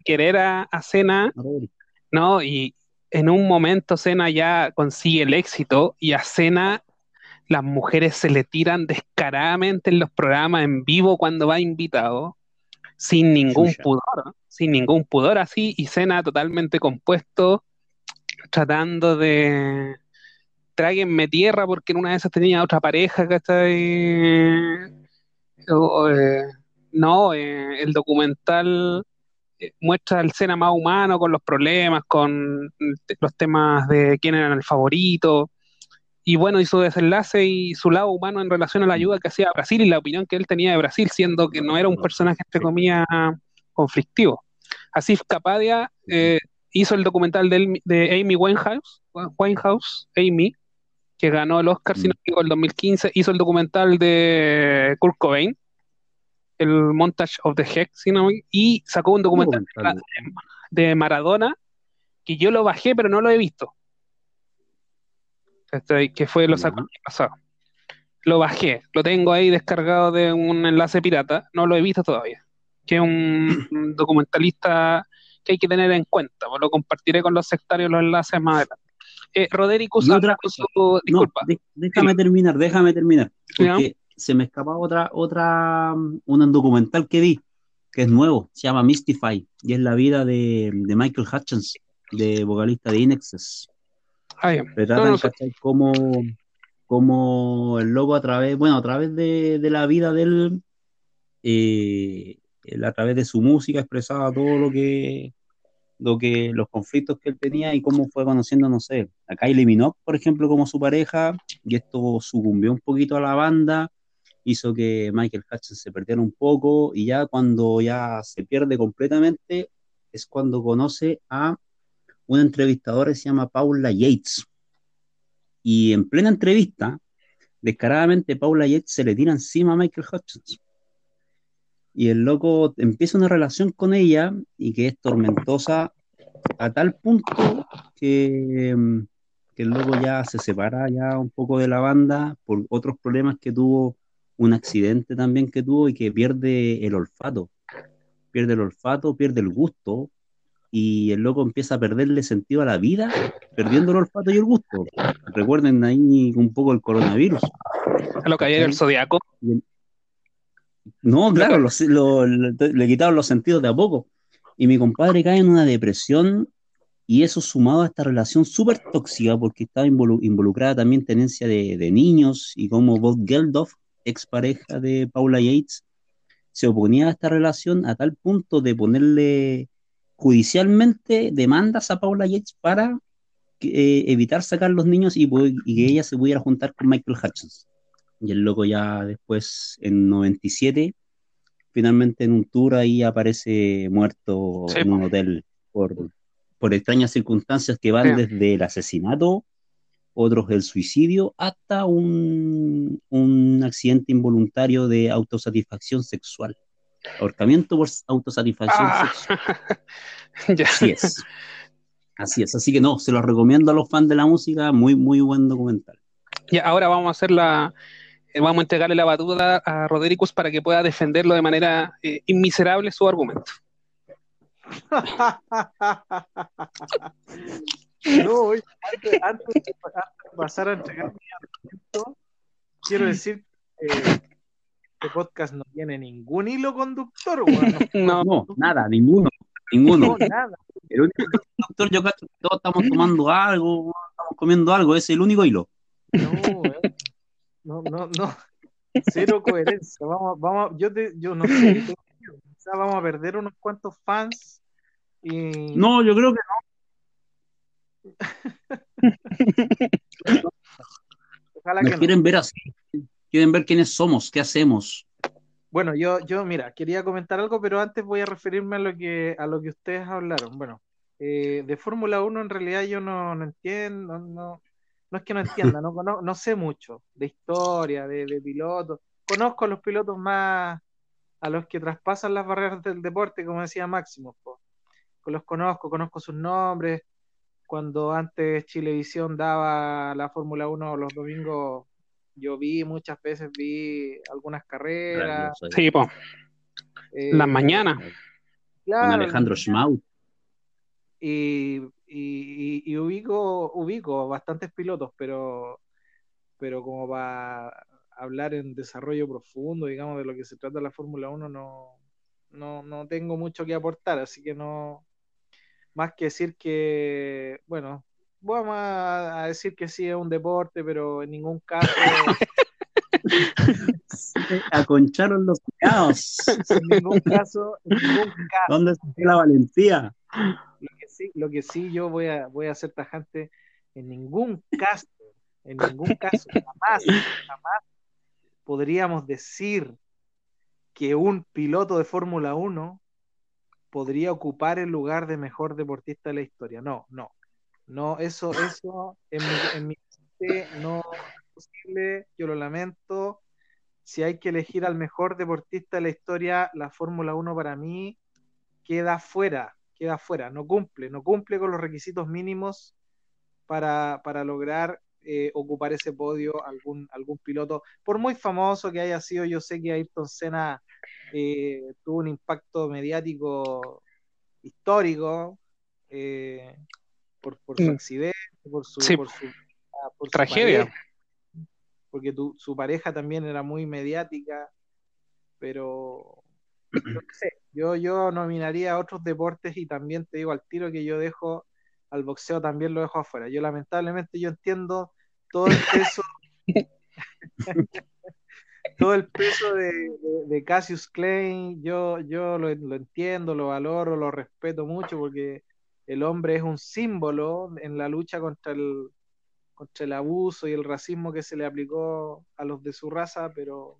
D: querer a, a Cena, ¿no? Y en un momento Cena ya consigue el éxito y a Cena las mujeres se le tiran descaradamente en los programas en vivo cuando va invitado, sin ningún pudor, sin ningún pudor así, y Cena totalmente compuesto, tratando de tráguenme tierra porque en una de esas tenía otra pareja, ¿cachai? Eh, no, eh, el documental eh, muestra el escena más humano con los problemas, con los temas de quién era el favorito, y bueno, y su desenlace y su lado humano en relación a la ayuda que hacía Brasil y la opinión que él tenía de Brasil, siendo que no era un personaje, entre comillas, conflictivo. Así Capadia eh, hizo el documental de, de, Amy Winehouse, Winehouse, Amy, que ganó el Oscar, mm. en el 2015, hizo el documental de Kurt Cobain, el Montage of the Heck, y sacó un documental de Maradona, que yo lo bajé, pero no lo he visto. Que fue lo sacó el pasado. Lo bajé, lo tengo ahí descargado de un enlace pirata, no lo he visto todavía. Que es un [CLEARS THROAT] documentalista que hay que tener en cuenta. Pues lo compartiré con los sectarios los enlaces más adelante. Eh, Roderico,
C: otra disculpa. déjame terminar, déjame terminar. Porque se me escapa otra, otra, un documental que vi, que es nuevo, se llama Mystify, y es la vida de, de Michael Hutchins, de vocalista de Inexes. Ah, Retratan, Como, como el loco a través, bueno, a través de, de la vida del, eh, a través de su música expresaba todo lo que, lo que, los conflictos que él tenía y cómo fue conociendo, no sé, a Kylie Minogue, por ejemplo, como su pareja, y esto sucumbió un poquito a la banda, hizo que Michael Hutchins se perdiera un poco, y ya cuando ya se pierde completamente, es cuando conoce a una entrevistadora que se llama Paula Yates. Y en plena entrevista, descaradamente Paula Yates se le tira encima a Michael Hutchins y el loco empieza una relación con ella y que es tormentosa a tal punto que, mm, que, el loco ya se separa ya un poco de la banda por otros problemas que tuvo, un accidente también que tuvo y que pierde el olfato, pierde el olfato, pierde el gusto y el loco empieza a perderle sentido a la vida, perdiendo el olfato y el gusto. Recuerden ahí un poco el coronavirus.
D: A lo que hay el zodiaco.
C: No, claro, le quitaron los sentidos de a poco. Y mi compadre cae en una depresión Y eso sumado a esta relación súper tóxica, porque estaba involucrada también tenencia de, niños, y como Bob Geldof, expareja de Paula Yates, se oponía a esta relación a tal punto de ponerle judicialmente demandas a Paula Yates para eh, evitar sacar los niños y, y, que ella se pudiera juntar con Michael Hutchins. Y el loco ya después, en 97, finalmente en un tour ahí aparece muerto en un hotel por, por extrañas circunstancias que van desde el asesinato, otros el suicidio, hasta un, un accidente involuntario de autosatisfacción sexual. Ahorcamiento por autosatisfacción
D: Ah.
C: sexual. [LAUGHS] Así es. Así es. Así que no, se lo recomiendo a los fans de la música. Muy, muy buen documental.
D: Y ahora vamos a hacer la. eh, Vamos a entregarle la batuta a Rodericus para que pueda defenderlo de manera eh, inmiserable su argumento. [LAUGHS]
E: no, oye, antes, antes de, antes de pasar a entregar mi argumento, quiero decir que este podcast no tiene ningún hilo conductor, weón.
D: No, [LAUGHS]
C: No, nada, ninguno. Ninguno.
E: No, nada.
C: El único doctor, yo cacho que todos estamos tomando algo, estamos comiendo algo, ese es el único hilo.
E: No, weón. no, no, no. Cero coherencia. Vamos, vamos, yo, te, yo no sé, yo tengo miedo. Quizá vamos a perder unos cuantos fans y
C: No, yo creo que [LAUGHS]
E: ojalá
C: no.
E: que
C: Nos
E: no.
C: quieren ver así. Quieren ver quiénes somos, qué hacemos.
E: Bueno, yo, yo, mira, quería comentar algo, pero antes voy a referirme a lo que, a lo que ustedes hablaron. Bueno, eh, de Fórmula 1 en realidad yo no, no entiendo, no, no es que no entienda, no, cono- no sé mucho de historia, de, de pilotos. Conozco a los pilotos más, a los que traspasan las barreras del deporte, como decía Máximo, po. Los conozco, conozco sus nombres. Cuando antes Chilevisión daba la Fórmula 1 los domingos, yo vi muchas veces, vi algunas carreras.
D: sí, po,
E: eh,
D: las mañanas.
C: Con
E: claro,
C: Alejandro Schmaut.
E: y, y, y- y ubico, ubico bastantes pilotos, pero, pero como para hablar en desarrollo profundo, digamos, de lo que se trata la Fórmula 1, no, no, no tengo mucho que aportar, así que no, más que decir que, bueno, vamos a, decir que sí es un deporte, pero en ningún caso, [LAUGHS]
C: Aconcharon los cuidados. [LAUGHS]
E: en ningún caso, en ningún caso.
C: ¿Dónde está la valentía?
E: Lo que sí, lo que sí yo voy a, voy a ser tajante, en ningún caso, en ningún caso, jamás, jamás podríamos decir que un piloto de Fórmula 1 podría ocupar el lugar de mejor deportista de la historia. No, no. No, eso, eso en mi, en mente no es posible, yo lo lamento. Si hay que elegir al mejor deportista de la historia, la Fórmula 1 para mí queda fuera, queda fuera, no cumple, no cumple con los requisitos mínimos para, para lograr eh, ocupar ese podio algún, algún piloto. Por muy famoso que haya sido, yo sé que Ayrton Senna eh, tuvo un impacto mediático histórico eh, por, por su
D: Mm.
E: accidente, por su,
D: Sí.
E: por su, ah, por su
D: Tragedia.
E: pareja, porque tu- su pareja también era muy mediática, pero no sé, yo, yo nominaría a otros deportes y también te digo al tiro que yo dejo al boxeo también lo dejo afuera. Yo lamentablemente yo entiendo todo el peso [LAUGHS] todo el peso de, de- de Cassius Clay, yo, yo lo, lo entiendo, lo valoro, lo respeto mucho porque el hombre es un símbolo en la lucha contra el, contra el abuso y el racismo que se le aplicó a los de su raza, pero,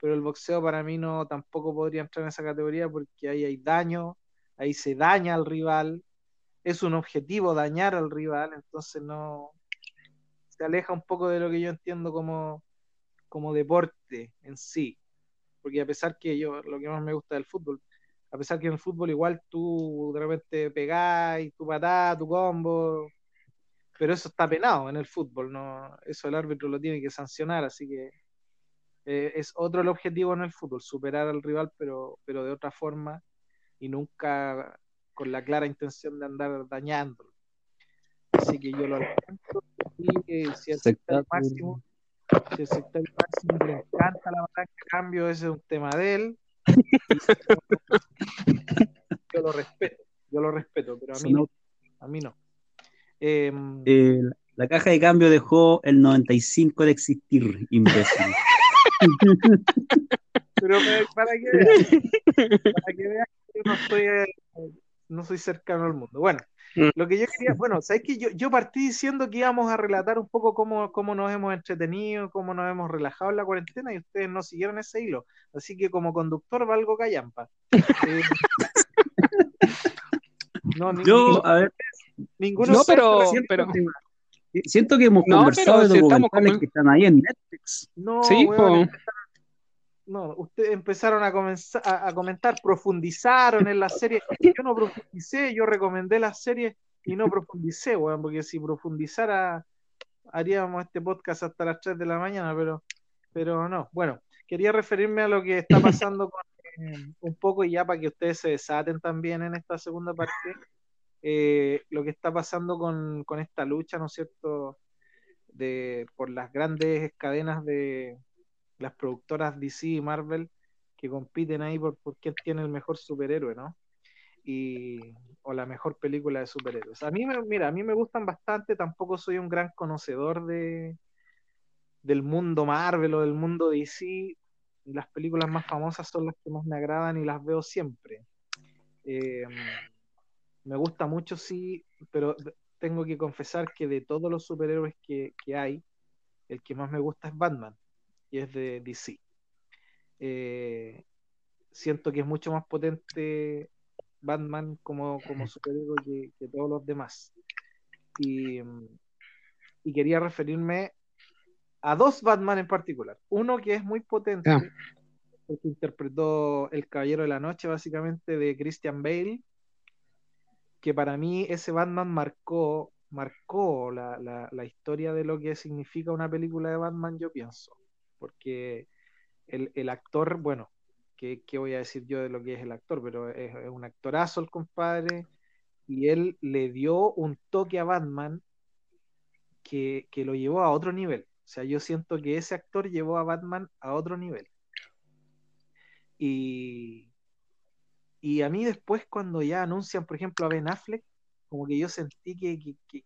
E: pero el boxeo para mí no tampoco podría entrar en esa categoría porque ahí hay daño, ahí se daña al rival, es un objetivo dañar al rival, entonces no se aleja un poco de lo que yo entiendo como, como deporte en sí. Porque a pesar que yo, lo que más me gusta del fútbol, a pesar que en el fútbol igual tú de repente pegás, y tu patada, tu combo, pero eso está penado en el fútbol, no, eso el árbitro lo tiene que sancionar, así que eh, es otro el objetivo en el fútbol, superar al rival, pero, pero de otra forma y nunca con la clara intención de andar dañándolo. Así que yo lo lamento y eh, si el sector máximo, si el sector máximo le encanta la palanca cambio, ese es un tema de él. Yo lo respeto, yo lo respeto, pero a mí
C: Sonó,
E: a mí no. Em,
C: Eh, la caja de cambio dejó el 95 de existir, imbécil.
E: pero para, que veas, para que veas que no soy, eh, no soy cercano al mundo. Bueno. Lo que yo quería, bueno, sabes que yo, yo partí diciendo que íbamos a relatar un poco cómo, cómo nos hemos entretenido, cómo nos hemos relajado en la cuarentena y ustedes no siguieron ese hilo. Así que como conductor valgo callampa. Eh, no, ni-
C: Yo, a ver,
E: ninguno
D: No, pero-
C: siento,
D: pero-
C: que, siento que hemos
D: No,
C: conversado
D: pero
C: de documentales
D: como-
C: que están ahí en Netflix.
E: No,
D: Sí,
E: weón,
D: po.
E: No, ustedes empezaron a, comenzar, a, comentar, profundizaron en la serie. Yo no profundicé, yo recomendé la serie y no profundicé, weón, porque si profundizara haríamos este podcast hasta las 3 de la mañana, pero, pero no. Bueno, quería referirme a lo que está pasando con, eh, un poco ya para que ustedes se desaten también en esta segunda parte, eh, lo que está pasando con, con esta lucha, ¿no es cierto? De, por las grandes cadenas de las productoras DC y Marvel que compiten ahí por, por tiene el mejor superhéroe, ¿no? Y, o la mejor película de superhéroes. A mí, me, mira, a mí me gustan bastante, tampoco soy un gran conocedor de, del mundo Marvel o del mundo DC. Las películas más famosas son las que más me agradan y las veo siempre. Eh, me gusta mucho, sí, pero tengo que confesar que de todos los superhéroes que, que hay, el que más me gusta es Batman y es de DC. Eh, siento que es mucho más potente Batman como, como superhéroe que, que todos los demás. Y, y quería referirme a dos Batman en particular. Uno que es muy potente,
D: Ah.
E: el que interpretó El Caballero de la Noche, básicamente, de Christian Bale, que para mí ese Batman marcó, marcó la, la, la historia de lo que significa una película de Batman, yo pienso. Porque el, el actor, bueno, ¿qué, ¿qué voy a decir yo de lo que es el actor? Pero es, un actorazo el compadre, y él le dio un toque a Batman que, que lo llevó a otro nivel. O sea, yo siento que ese actor llevó a Batman a otro nivel. Y, y a mí después cuando ya anuncian, por ejemplo, a Ben Affleck, como que yo sentí que, que-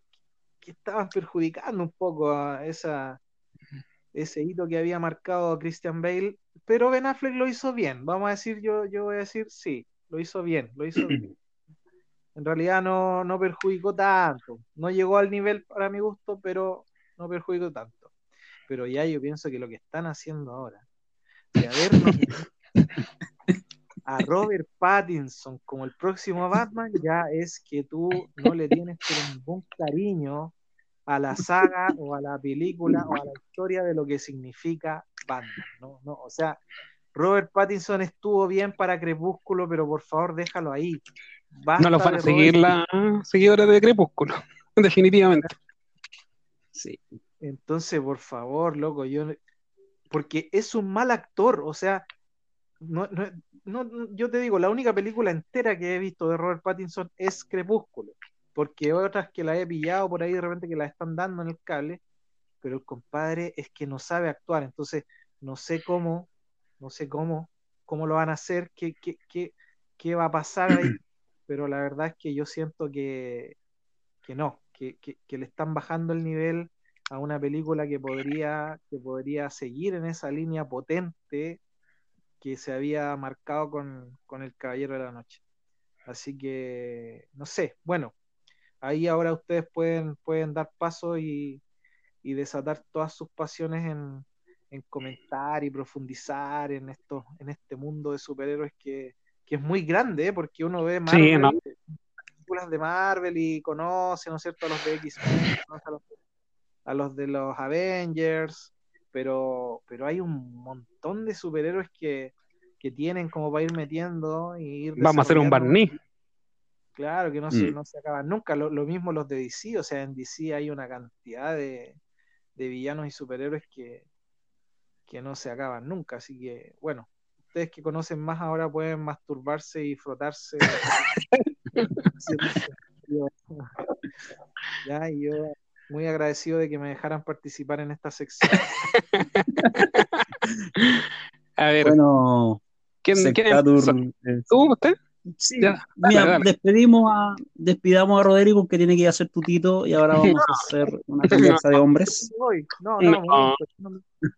E: que estaban perjudicando un poco a esa, ese hito que había marcado Christian Bale, pero Ben Affleck lo hizo bien. Vamos a decir, yo, yo voy a decir, sí, lo hizo bien, lo hizo bien. [CLEARS THROAT] En realidad no, no perjudicó tanto. No llegó al nivel para mi gusto, pero no perjudicó tanto. Pero ya yo pienso que lo que están haciendo ahora, de habernos [LAUGHS] a Robert Pattinson como el próximo Batman, ya es que tú no le tienes ningún cariño a la saga o a la película o a la historia de lo que significa Batman, ¿no? No, o sea, Robert Pattinson estuvo bien para Crepúsculo, pero por favor déjalo ahí. Basta
D: No los van a seguir
E: Robert-
D: las de Crepúsculo, [LAUGHS] definitivamente.
C: Sí.
E: Entonces, por favor, loco, yo porque es un mal actor, o sea, no, no- no- yo te digo, la única película entera que he visto de Robert Pattinson es Crepúsculo, porque otras que la he pillado por ahí de repente que la están dando en el cable, pero el compadre es que no sabe actuar, entonces no sé cómo, no sé cómo, cómo lo van a hacer, qué, qué, qué, qué va a pasar ahí, [CLEARS THROAT] pero la verdad es que yo siento que, que no, que, que, que le están bajando el nivel a una película que podría, que podría seguir en esa línea potente que se había marcado con, con El Caballero de la Noche. Así que, no sé, bueno, ahí ahora ustedes pueden, pueden dar paso y, y desatar todas sus pasiones en, en comentar y profundizar en, esto, en este mundo de superhéroes que, que es muy grande, ¿eh? porque uno ve Marvel,
D: Sí, ¿no?
E: películas de Marvel y conoce, ¿no es cierto?, a los de X-Men, conoce a los, a los de los Avengers, pero, pero hay un montón de superhéroes que, que tienen como para ir metiendo y ir
D: Vamos a hacer un barniz.
E: Claro, que no se,
C: Mm.
E: no se acaban nunca. Lo, lo mismo los de DC, o sea, en DC hay una cantidad de, de villanos y superhéroes que, que no se acaban nunca. Así que, bueno, ustedes que conocen más ahora pueden masturbarse y frotarse. [LAUGHS] ya, y yo muy agradecido de que me dejaran participar en esta sección. [LAUGHS]
D: A ver,
C: Bueno,
D: ¿quién, quién
C: eh,
D: ¿Tú, usted?
C: Sí,
D: Ya,
C: mira,
D: dale,
C: despedimos a, despidamos a Rodrigo que tiene que ir a hacer tutito y ahora vamos a [LAUGHS] hacer una conversa de hombres.
E: No, no,
D: No.
E: pues, no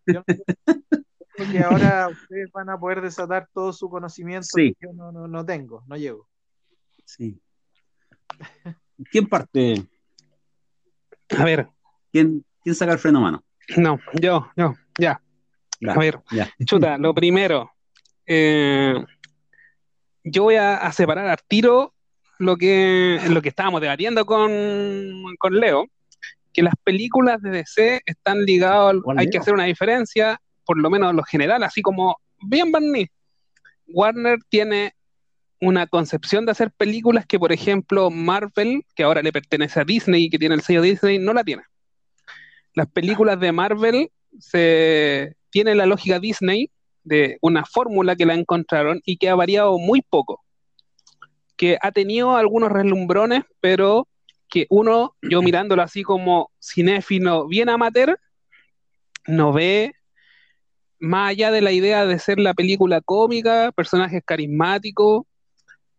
E: yo creo que ahora [LAUGHS] ustedes van a poder desatar todo su conocimiento
C: Sí.
E: que yo no, no, no tengo, no llego.
C: Sí. ¿Quién parte?
D: A ver,
C: ¿Quién, quién saca el freno a mano?
D: no, yo, yo, ya. A ver,
C: ya.
D: chuta, lo primero, eh, yo voy a, a separar al tiro lo que, lo que estábamos debatiendo con, con Leo, que las películas de DC están ligadas, al-
C: ¿Cuál
D: hay
C: Leo?
D: que hacer una diferencia, por lo menos lo general, así como, bien Barney, Warner tiene una concepción de hacer películas que, por ejemplo, Marvel, que ahora le pertenece a Disney y que tiene el sello Disney, no la tiene. Las películas de Marvel se tiene la lógica Disney de una fórmula que la encontraron y que ha variado muy poco. Que ha tenido algunos relumbrones, pero que uno, yo mirándolo así como cinéfilo bien amateur, no ve más allá de la idea de ser la película cómica, personajes carismáticos,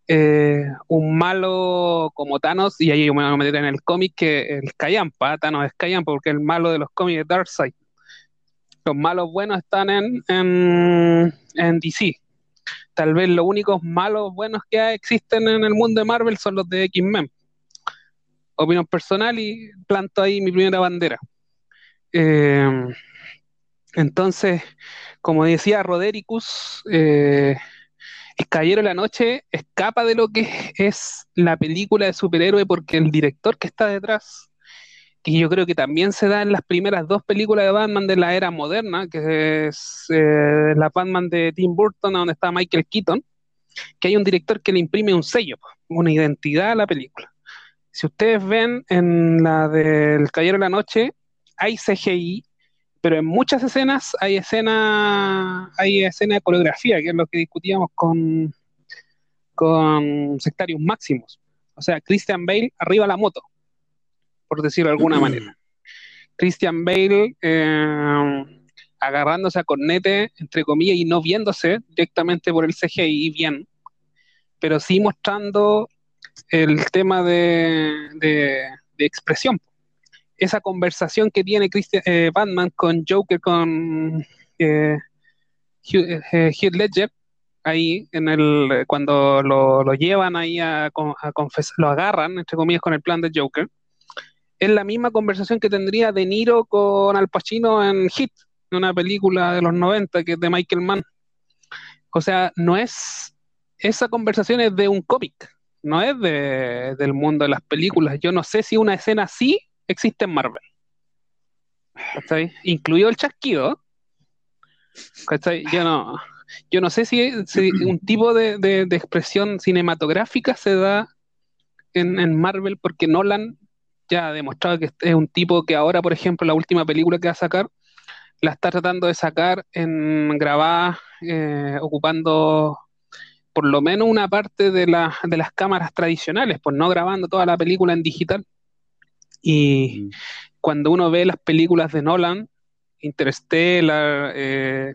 D: eh, un malo como Thanos, y ahí me voy a meter en el cómic que el Callampa, Thanos es Callampa, porque el malo de los cómics es Darkseid. Los malos buenos están en, en, en DC. Tal vez los únicos malos buenos que existen en el mundo de Marvel son los de X-Men. Opinión personal y planto ahí mi primera bandera. Eh, entonces, como decía Rodericus, eh, de la Noche escapa de lo que es la película de superhéroe porque el director que está detrás, que yo creo que también se da en las primeras dos películas de Batman de la era moderna, que es eh, la Batman de Tim Burton, donde está Michael Keaton, que hay un director que le imprime un sello, una identidad a la película. Si ustedes ven en la del Caballero de la Noche, hay CGI, pero en muchas escenas hay escena, hay escena de coreografía, que es lo que discutíamos con, con Sectarius Máximos. O sea, Christian Bale arriba la moto, por decirlo de alguna manera. Christian Bale eh, agarrándose a cornete, entre comillas, y no viéndose directamente por el CGI bien, pero sí mostrando el tema de, de, de expresión esa conversación que tiene Christian, eh, Batman con Joker, con eh, Hugh, eh, Heath Ledger, ahí en el cuando lo, lo llevan ahí a, a confesar, lo agarran, entre comillas, con el plan de Joker, es la misma conversación que tendría De Niro con Al Pacino en Hit, una película de los 90 que es de Michael Mann. O sea, no es, esa conversación es de un cómic, no es de, del mundo de las películas. Yo no sé si una escena así existe en Marvel. ¿Cachai? Incluido el chasquido. ¿Cachai? Yo no, yo no sé si, un tipo de, expresión cinematográfica se da en, Marvel porque Nolan ya ha demostrado que es un tipo que ahora, por ejemplo, la última película que va a sacar, la está tratando de sacar en grabada, eh, ocupando por lo menos una parte de, la, de las cámaras tradicionales, pues no grabando toda la película en digital. Y mm. cuando uno ve las películas de Nolan, Interstellar, eh,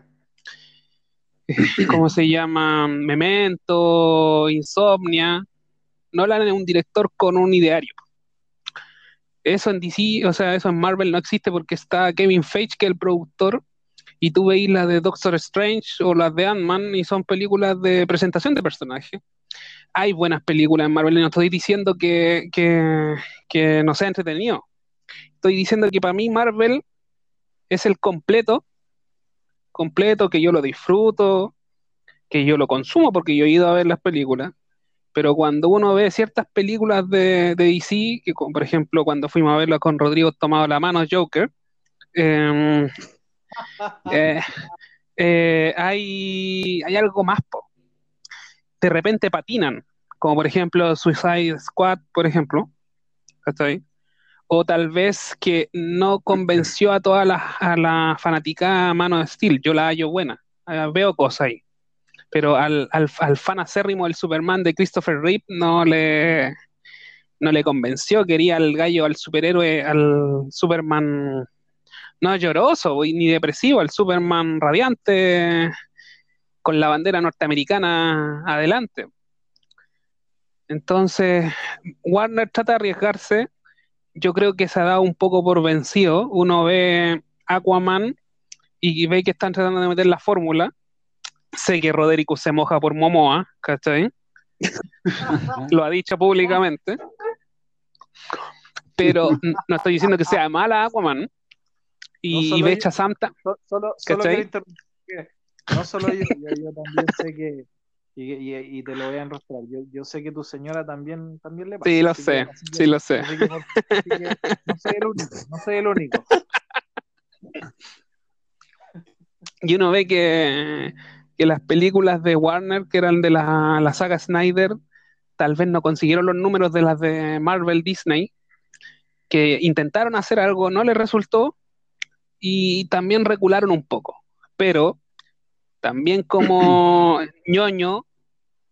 D: [LAUGHS] ¿cómo se llama? Memento, Insomnia, Nolan es un director con un ideario. Eso en DC, o sea, eso en Marvel no existe porque está Kevin Feige, que es el productor, y tú veis las de Doctor Strange o las de Ant-Man y son películas de presentación de personajes hay buenas películas en Marvel, no estoy diciendo que, que, que, no sea entretenido. Estoy diciendo que para mí Marvel es el completo, completo, que yo lo disfruto, que yo lo consumo porque yo he ido a ver las películas. Pero cuando uno ve ciertas películas de, de DC, que con, por ejemplo cuando fuimos a verla con Rodrigo tomado la mano Joker, eh, [LAUGHS] eh, eh, hay, hay algo más, po. De repente patinan, como por ejemplo Suicide Squad, por ejemplo. O tal vez que no convenció a toda la, a la mano de Steel, yo la hallo buena, uh, veo cosas ahí, pero al, al, fan acérrimo del Superman de Christopher Reeve no le, no le convenció, quería al gallo, al superhéroe, al Superman no lloroso ni depresivo, al Superman radiante con la bandera norteamericana adelante. Entonces, Warner trata de arriesgarse. Yo creo que se ha dado un poco por vencido. Uno ve Aquaman y ve que están tratando de meter la fórmula. Sé que Roderick se moja por Momoa, ¿cachai? [LAUGHS] Lo ha dicho públicamente. Pero [LAUGHS] no estoy diciendo que sea mala Aquaman. Y,
E: No
D: Becha
E: solo
D: Santa.
E: So- Solo, solo
D: ¿Cachai?
E: que no solo yo, yo, yo también sé que, y, y- y te lo voy a enrostrar, yo, yo sé que tu señora también, también le pasa.
D: Sí, lo sé,
E: que-
D: sí lo sé.
E: que no soy el único, no soy el único. [LAUGHS]
D: Y uno ve que, que las películas de Warner, que eran de la, la saga Snyder, tal vez no consiguieron los números de las de Marvel Disney, que intentaron hacer algo, no les resultó, y también recularon un poco. Pero también como [CLEARS THROAT] ñoño,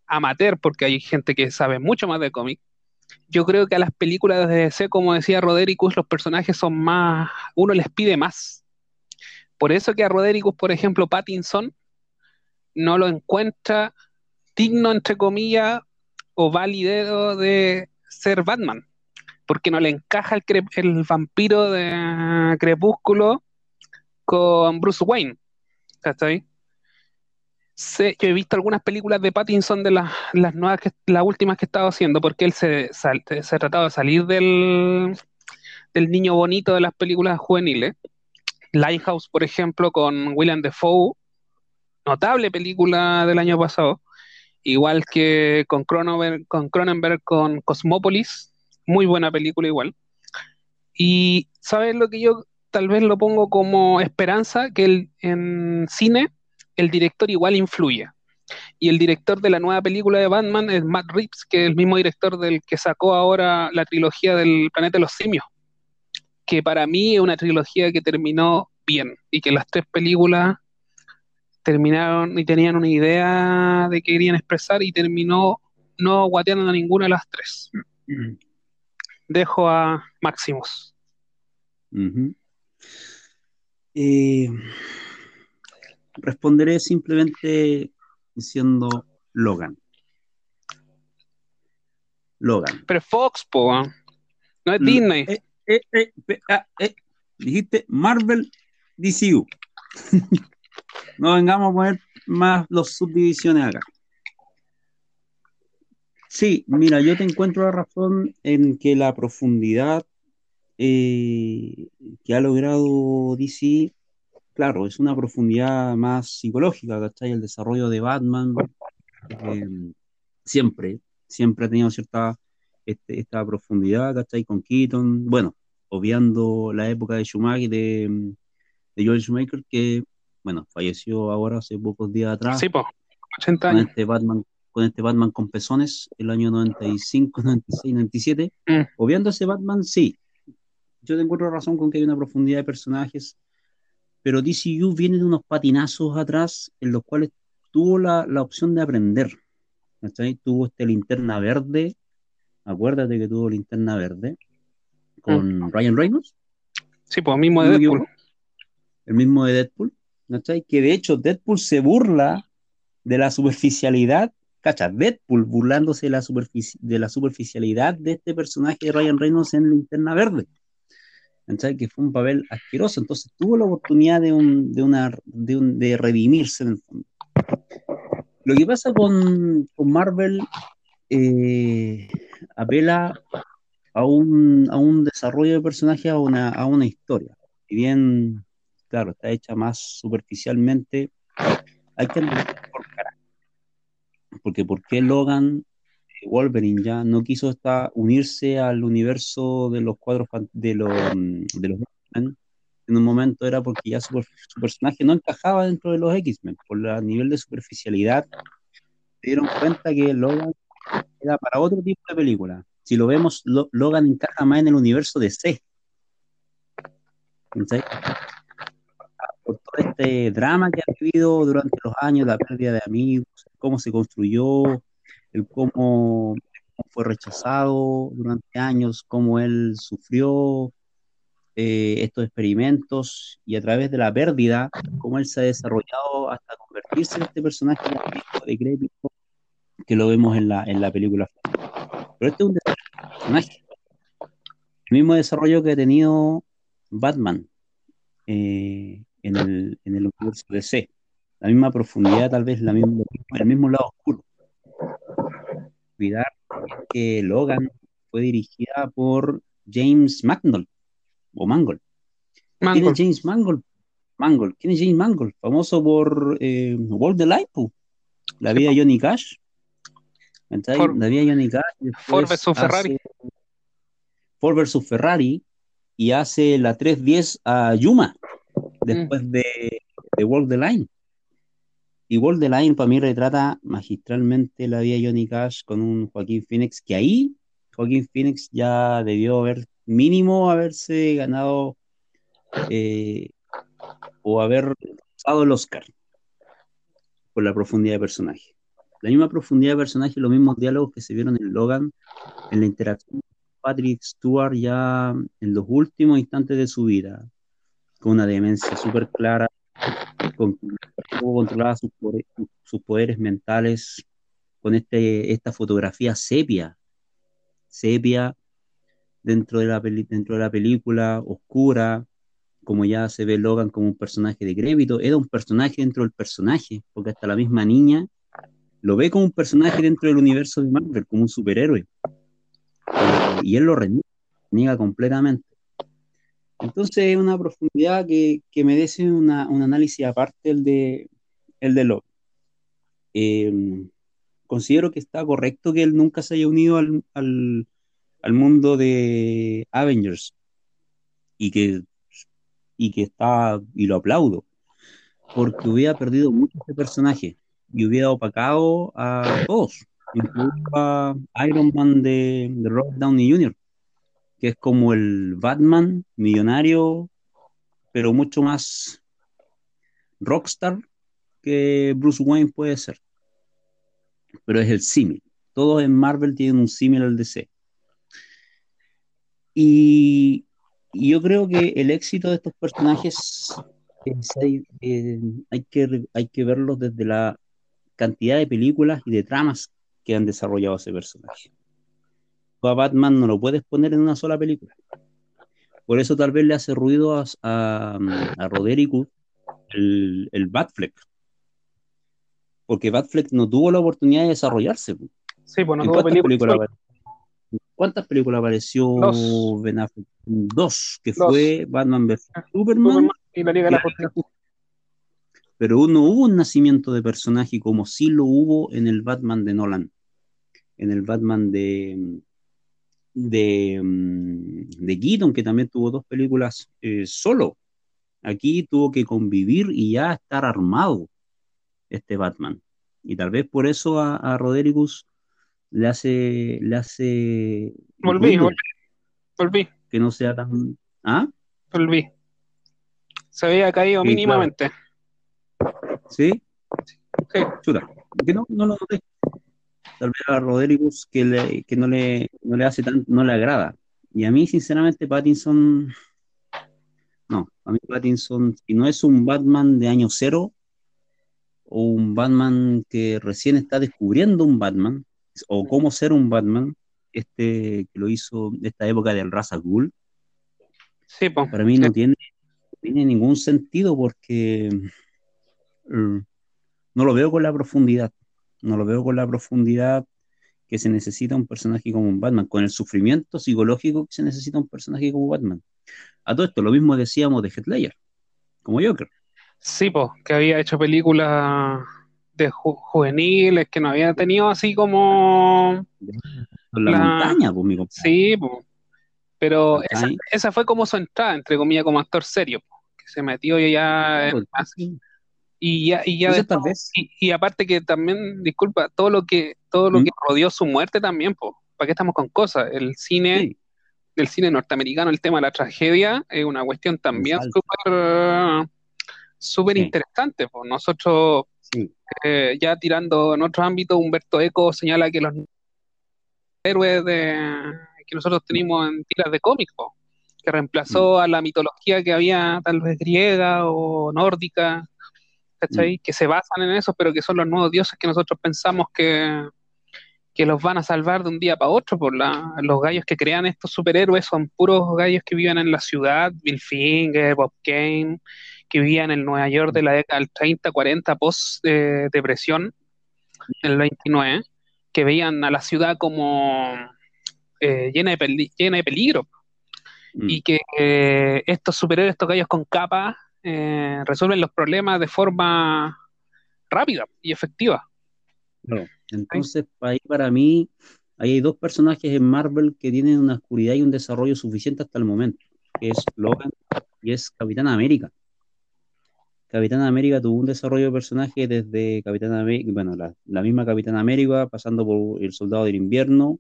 D: amateur, porque hay gente que sabe mucho más de cómic, yo creo que a las películas de DC, como decía Rodericus, los personajes son más, uno les pide más. Por eso que a Rodericus, por ejemplo, Pattinson, no lo encuentra digno, entre comillas, o válido de ser Batman, porque no le encaja el, vampiro de Crepúsculo con Bruce Wayne. ¿Cachai? Sé- yo he visto algunas películas de Pattinson de las, las nuevas, que, las últimas que estaba haciendo, porque él se, sal- se trataba de salir del, del niño bonito de las películas juveniles. Lighthouse, por ejemplo, con William Defoe, notable película del año pasado, igual que con Cronenberg, con, Cronenberg, con Cosmópolis, muy buena película igual. Y ¿sabes lo que yo tal vez lo pongo como esperanza? Que en cine el director igual influye. Y el director de la nueva película de Batman es Matt Reeves, que es el mismo director del que sacó ahora la trilogía del Planeta de los Simios que para mí es una trilogía que terminó bien y que las tres películas terminaron y tenían una idea de que querían expresar y terminó no guateando a ninguna de las tres. Dejo a.
C: Eh, responderé simplemente diciendo Logan. Logan.
D: Pero Fox, po, ¿eh? no es
C: Mm,
D: Disney.
C: eh, eh, eh, ah, eh, Dijiste Marvel DCU. [LAUGHS] no vengamos a poner más los subdivisiones acá. Sí, mira, yo te encuentro la razón en que la profundidad eh, que ha logrado DC, claro, es una profundidad más psicológica, ¿cachai? El desarrollo de Batman eh, siempre, siempre ha tenido cierta este, esta profundidad, ¿cachai? Con Keaton, bueno, obviando la época de Schumacher, de, de Joel Schumacher, que, bueno, falleció ahora hace pocos días atrás
D: Sí, po, 80
C: con
D: años.
C: este Batman, con este Batman con pezones, el año 95, 96, 97.
D: Mm.
C: Obviando ese Batman, sí. Yo te encuentro razón con que hay una profundidad de personajes, pero DCU viene de unos patinazos atrás en los cuales tuvo la, la opción de aprender. ¿cachai? Tuvo este linterna verde, acuérdate que tuvo linterna verde con Ryan Reynolds,
D: Sí, pues mismo de Deadpool.
C: el mismo de Deadpool, ¿cachai? Que de hecho Deadpool se burla de la superficialidad, cacha, Deadpool burlándose de la, superfici- de la superficialidad de este personaje de Ryan Reynolds en Linterna Verde, ¿cachai? Que fue un papel asqueroso, entonces tuvo la oportunidad de, un, de, una, de, un- de redimirse en el fondo. Lo que pasa con, con Marvel eh, apela a un, a un desarrollo de personaje, a una, a una historia. Si bien, claro, está hecha más superficialmente, hay que analizar por carácter. Porque ¿por qué Logan eh, Wolverine ya no quiso esta- unirse al universo de los cuadros de los, mm, de los X-Men? En un momento era porque ya su, personaje no encajaba dentro de los X-Men. Por el nivel de superficialidad, se dieron cuenta que Logan era para otro tipo de película. Si lo vemos, Lo- Logan encaja más en el universo de C. ¿Cachai? Por todo este drama que ha vivido durante los años, la pérdida de amigos, cómo se construyó, el cómo, fue rechazado durante años, cómo él sufrió eh, estos experimentos y a través de la pérdida, cómo él se ha desarrollado hasta convertirse en este personaje de decrépito que lo vemos en la, en la película. Pero este es un personaje. El mismo desarrollo que ha tenido Batman eh, en, el, en el universo DC. La misma profundidad, tal vez la misma, el mismo lado oscuro. Olvidar que Logan fue dirigida por James Mangold o Mangold. ¿Quién es James Mangold? Mangold. ¿Quién es James Mangold? Famoso por eh, World the Life, la vida de Johnny Cash. la vida de Johnny Cash.
D: Ford vs Ferrari.
C: Ford vs Ferrari y hace la 310 a Yuma después mm. de, de World the Line. Y World the Line para mí retrata magistralmente la vida de Johnny Cash con un Joaquín Phoenix que ahí Joaquín Phoenix ya debió haber mínimo haberse ganado eh, o haber usado el Oscar por la profundidad de personaje. La misma profundidad de personaje, los mismos diálogos que se vieron en Logan, en la interacción con Patrick Stewart ya en los últimos instantes de su vida, con una demencia súper clara, con cómo controlaba sus poderes, mentales, con este, esta fotografía sepia, sepia dentro de, la dentro de la película, oscura, como ya se ve Logan como un personaje de crédito, era un personaje dentro del personaje, porque hasta la misma niña lo ve como un personaje dentro del universo de Marvel, como un superhéroe. y él lo reniega, completamente. Entonces es una profundidad que, que merece una, un análisis aparte el de, el de Logan. Em, considero que está correcto que él nunca se haya unido al, al, mundo de Avengers y que y que está, y lo aplaudo, porque hubiera perdido mucho ese personaje y hubiera opacado a todos, incluso a Iron Man de, de Robert Downey Jr., que es como el Batman millonario, pero mucho más rockstar que Bruce Wayne puede ser. Pero es el símil. Todos en Marvel tienen un símil al DC. Y, yo creo que el éxito de estos personajes eh, hay, que, hay que verlos desde la cantidad de películas y de tramas que han desarrollado ese personaje. A Batman no lo puedes poner en una sola película. Por eso tal vez le hace ruido a, a, a Roderick el, el Batfleck. Porque Batfleck no tuvo la oportunidad de desarrollarse.
D: Sí, pues no tuvo película.
C: ¿Cuántas películas apareció Dos. Ben Affleck? Dos, que fue Batman vs. Superman,
D: y la Liga de la Justicia.
C: Pero no hubo un nacimiento de personaje como sí lo hubo en el Batman de Nolan, en el Batman de de, de Keaton, que también tuvo dos películas eh, solo. Aquí tuvo que convivir y ya estar armado este Batman. Y tal vez por eso a, a Rodericus le hace, le hace
D: volví, volví,
C: que no sea tan ¿ah?
D: volví se había caído mínimamente
C: ¿sí? sí chuta que no, no lo noté tal vez a Rodríguez que, le, que no, le, no le hace tan, no le agrada. Y a mí sinceramente Pattinson no, a mí Pattinson si no es un Batman de año cero o un Batman que recién está descubriendo un Batman o cómo ser un Batman, este que lo hizo esta época del Raza Ghoul,
D: sí,
C: para mí no, tiene, tiene ningún sentido porque mm, no lo veo con la profundidad, no lo veo con la profundidad que se necesita un personaje como un Batman, con el sufrimiento psicológico que se necesita un personaje como Batman. A todo esto, lo mismo decíamos de Heath como Joker.
D: Sí, pues, que había hecho películas de juveniles que no había tenido así como
C: la, montaña, pues,
D: Sí, pues. Pero esa, esa, fue como su entrada, entre comillas, como actor serio, que se metió ya así. Y ya, y ya Y, aparte que también, disculpa, todo lo que, todo lo ¿Mm? que rodeó su muerte también, pues, ¿para qué estamos con cosas? El cine, el cine norteamericano, el tema de la tragedia, es una cuestión también súper súper interesante. Nosotros eh, ya tirando en otro ámbito, Humberto Eco señala que los héroes de, que nosotros tenemos en tiras de cómics, que reemplazó mm. a la mitología que había tal vez griega o nórdica, mm. que se basan en eso, pero que son los nuevos dioses que nosotros pensamos que, que los van a salvar de un día para otro, por la, los gallos que crean estos superhéroes son puros gallos que viven en la ciudad, Bill Finger, Bob Kane, que vivían en Nueva York de la década del 30, 40, post eh, depresión, en el 29, que veían a la ciudad como eh, llena, de llena de peligro. Mm. Y que eh, estos superhéroes, estos gallos con capa, resuelven los problemas de forma rápida y efectiva.
C: Entonces, ahí para mí, hay dos personajes en Marvel que tienen una oscuridad y un desarrollo suficiente hasta el momento, que es Logan y es Capitán América. Capitán América tuvo un desarrollo de personaje desde Capitán América, bueno, la, misma Capitán América, pasando por El Soldado del Invierno,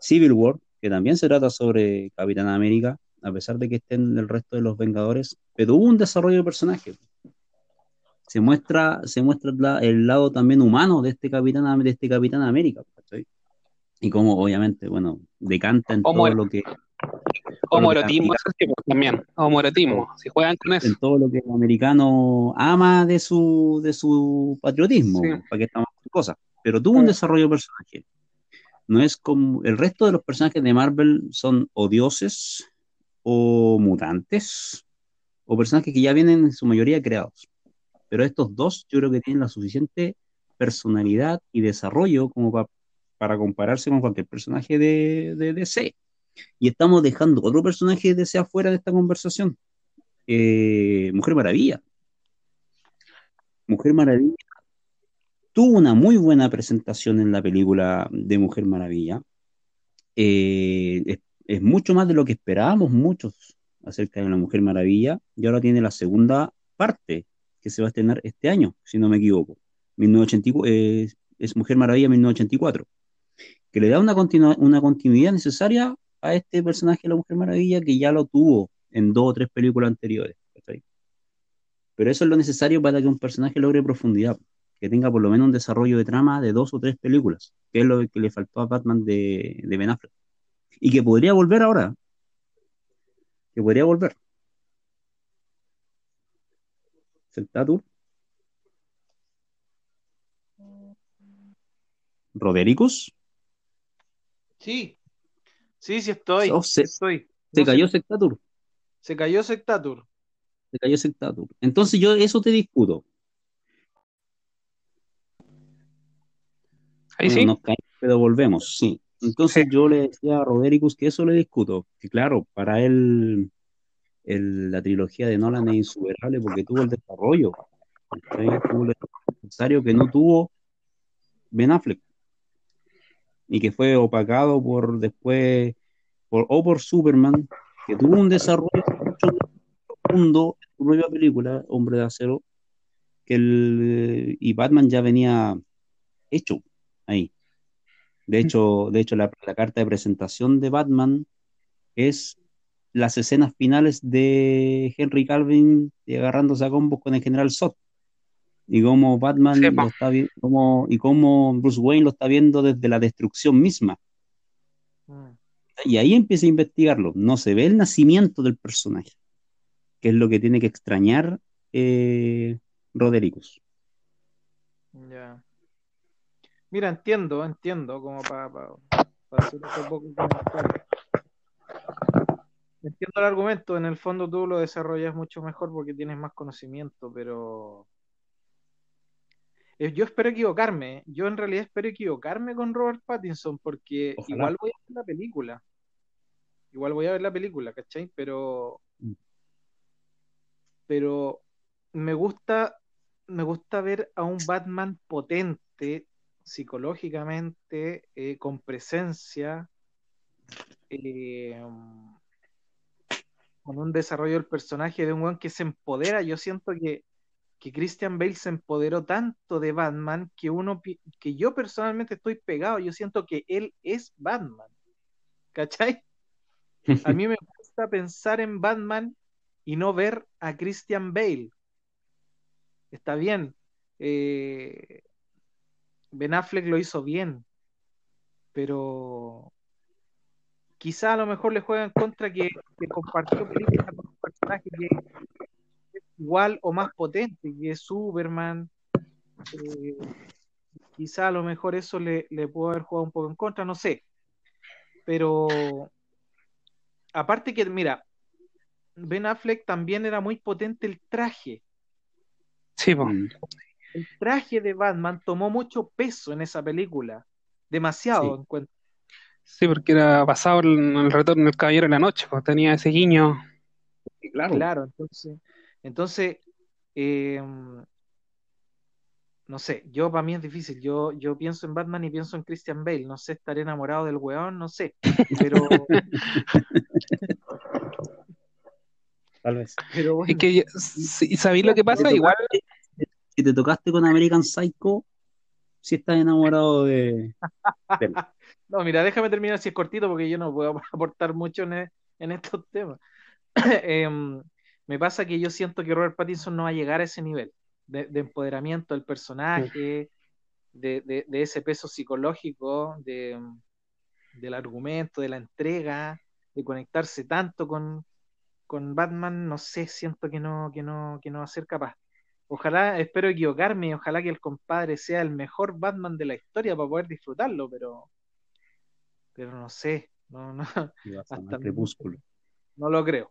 C: Civil War, que también se trata sobre Capitán América, a pesar de que estén el resto de los Vengadores, pero hubo un desarrollo de personaje se muestra, se muestra el lado también humano de este Capitán, de este Capitán América. Y como obviamente, bueno, decanta en todo lo que...
D: Homoerotismo también, homoerotismo, si juegan con eso.
C: En todo lo que el americano ama de su, de su patriotismo, para que estamos cosas. Pero tuvo un desarrollo de personaje. No es como el resto de los personajes de Marvel son o dioses mutantes o personajes que ya vienen en su mayoría creados. Pero estos dos yo creo que tienen la suficiente personalidad y desarrollo como para compararse con cualquier personaje de, de, DC. Y estamos dejando otro personaje de DC afuera de esta conversación. Eh, Mujer Maravilla. Mujer Maravilla tuvo una muy buena presentación en la película de Mujer Maravilla. Eh, es, mucho más de lo que esperábamos muchos acerca de la Mujer Maravilla y ahora tiene la segunda parte que se va a estrenar este año, si no me equivoco. 1984, eh, es Mujer Maravilla 1984, que le da una, una continuidad necesaria a este personaje de la Mujer Maravilla que ya lo tuvo en dos o tres películas anteriores. Pero eso es lo necesario para que un personaje logre profundidad, que tenga por lo menos un desarrollo de trama de dos o tres películas, que es lo que le faltó a Batman de, de Ben Affleck. Y que podría volver ahora. Que podría volver. Sectatur. ¿Rodericus?
E: Sí, sí, sí estoy.
C: Oh, se,
E: estoy.
C: se cayó Sectatur.
E: Se cayó Sectatur.
C: Se cayó Sectatur. Entonces yo eso te discuto.
D: Ahí sí.
C: pero volvemos, sí. Entonces yo le decía a Rodericus que eso le discuto. Que claro, para él la trilogía de Nolan es insuperable porque tuvo el desarrollo, tuvo el necesario que no tuvo Ben Affleck y que fue opacado por después por, o por Superman, que tuvo un desarrollo mucho profundo en su propia película, Hombre de Acero, que el, y Batman ya venía hecho. De hecho, de hecho la, la carta de presentación de Batman es las escenas finales de Henry Calvin agarrándose a combos con el general Zod. Y cómo Batman lo está viendo, y cómo Bruce Wayne lo está viendo desde la destrucción misma. Mm. Y ahí empieza a investigarlo. No se ve el nacimiento del personaje, que es lo que tiene que extrañar eh, Rodericus.
E: Ya. Mira, entiendo, entiendo, como para, para, hacer un poco Entiendo el argumento, en el fondo tú lo desarrollas mucho mejor porque tienes más conocimiento, pero eh, yo espero equivocarme. Yo en realidad espero equivocarme con Robert Pattinson porque igual voy a ver la película. Igual voy a ver la película, ¿cachai? Pero mm. pero me gusta me gusta ver a un Batman potente psicológicamente, eh, con presencia, eh, con un desarrollo del personaje de un weón que se empodera. Yo siento que, que Christian Bale se empoderó tanto de Batman que uno que yo personalmente estoy pegado. Yo siento que él es Batman. ¿Cachai? A mí me [LAUGHS] gusta pensar en Batman y no ver a Christian Bale. Está bien. Eh, ben Affleck lo hizo bien, pero quizá a lo mejor le juegan contra que, compartió película con un personaje que es igual o más potente, que es Superman, eh, quizá a lo mejor eso le, le pudo haber jugado un poco en contra, no sé. Pero aparte que, mira, Ben Affleck también era muy potente el traje.
D: Sí, po.
E: El traje de Batman tomó mucho peso en esa película. Demasiado,
C: Sí.
E: encuentro.
D: Sí, porque era basado en el retorno del Caballero de la Noche, pues tenía ese guiño.
C: Claro.
E: Claro, entonces, entonces eh, no sé, yo para mí es difícil. Yo, yo pienso en Batman y pienso en Christian Bale. No sé, estaré enamorado del weón, no sé. Pero, [LAUGHS]
C: Tal vez. [LAUGHS]
E: pero bueno,
D: Es que, ¿sabéis lo que pasa? Igual,
C: Si te tocaste con American Psycho, si estás enamorado de, [LAUGHS]
E: no, mira, déjame terminar si es cortito porque yo no puedo [LAUGHS] aportar mucho en, e- en estos temas. [COUGHS] Em, me pasa que yo siento que Robert Pattinson no va a llegar a ese nivel de, de empoderamiento del personaje, de, de- de ese peso psicológico, de, del argumento, de la entrega, de conectarse tanto con, con Batman, no sé, siento que no, que no, que no va a ser capaz. Ojalá, espero equivocarme, ojalá que el compadre sea el mejor Batman de la historia para poder disfrutarlo, pero, pero no sé, no, no, Hasta
C: Crepúsculo.
E: no lo creo.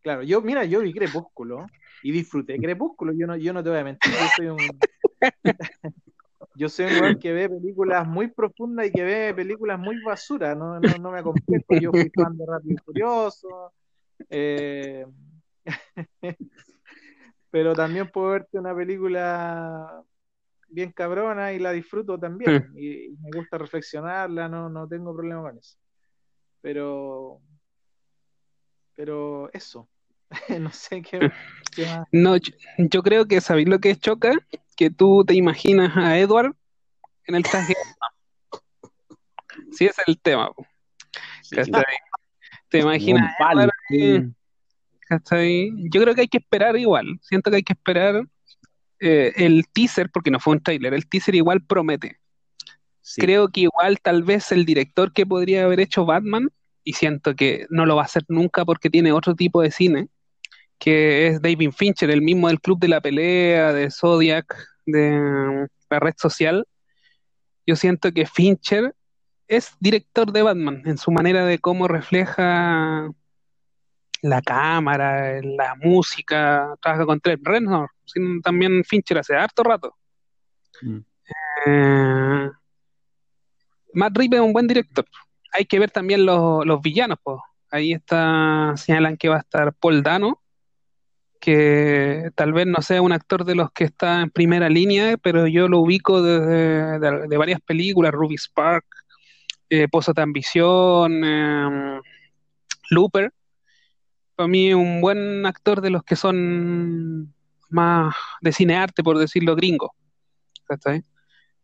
E: Claro, yo, mira, yo vi Crepúsculo y disfruté [LAUGHS] Crepúsculo, yo no, yo no te voy a mentir, yo soy un [LAUGHS] yo soy un que ve películas muy profundas y que ve películas muy basura, no, no, no me acomplejo, yo fui fan de Rápido y Furioso, eh, [LAUGHS] pero también puedo verte una película bien cabrona y la disfruto también, y, y me gusta reflexionarla, no, no tengo problema con eso. Pero, pero eso, [LAUGHS] no sé qué, qué más.
D: no, yo, yo creo que sabéis lo que choca, que tú te imaginas a Edward en el traje. Sí, ese es el tema. Te imaginas a Edward. ¿Cachai? Yo creo que hay que esperar igual. Siento que hay que esperar eh, el teaser, porque no fue un trailer. El teaser igual promete.
C: Sí.
D: Creo que igual tal vez el director que podría haber hecho Batman, y siento que no lo va a hacer nunca porque tiene otro tipo de cine, que es David Fincher, el mismo del Club de la Pelea, de Zodiac, de um, la red social. Yo siento que Fincher es director de Batman en su manera de cómo refleja la cámara, la música, trabaja con Trent Reznor, también Fincher hace harto rato.
C: Mm.
D: Eh, Matt Reeves es un buen director. Hay que ver también los, los villanos, pues. Ahí está, señalan que va a estar Paul Dano, que tal vez no sea un actor de los que está en primera línea, pero yo lo ubico desde de, de varias películas, Ruby Spark, eh, Pozo de Ambición, eh, Looper. Para mí un buen actor de los que son más de cinearte, por decirlo gringo.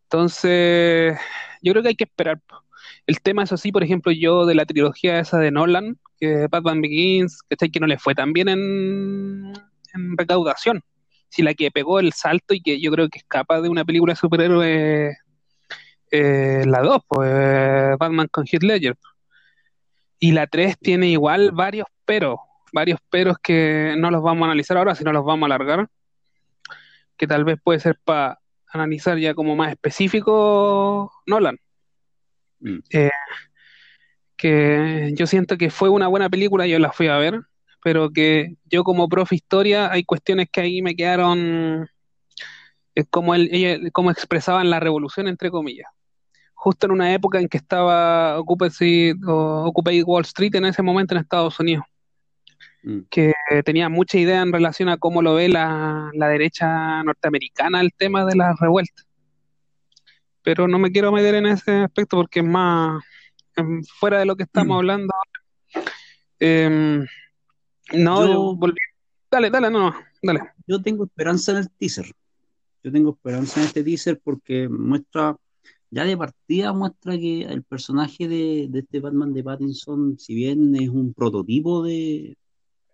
D: Entonces, yo creo que hay que esperar. El tema, eso sí, por ejemplo, yo de la trilogía esa de Nolan, que Batman Begins, ¿cachai? Que no le fue tan bien en, recaudación. Si la que pegó el salto y que yo creo que escapa de una película de superhéroes, eh, la 2, pues eh, Batman con Heath Ledger. Y la 3 tiene igual varios peros, varios peros que no los vamos a analizar ahora, sino los vamos a alargar, que tal vez puede ser para analizar ya como más específico Nolan.
C: Mm.
D: Eh, que yo siento que fue una buena película, yo la fui a ver, pero que yo como profe historia hay cuestiones que ahí me quedaron eh, como ella, como expresaban la revolución entre comillas. Justo en una época en que estaba Occupy Wall Street en ese momento en Estados Unidos
C: Mm.
D: que tenía mucha idea en relación a cómo lo ve la, la derecha norteamericana el tema de las revueltas. Pero no me quiero meter en ese aspecto porque es más em, fuera de lo que estamos
C: Mm.
D: hablando ahora. Em, no,
C: yo
D: volví. Dale, dale, no, dale.
C: Yo tengo esperanza en el teaser. Yo tengo esperanza en este teaser porque muestra, ya de partida muestra que el personaje de, de este Batman de Pattinson, si bien es un prototipo de,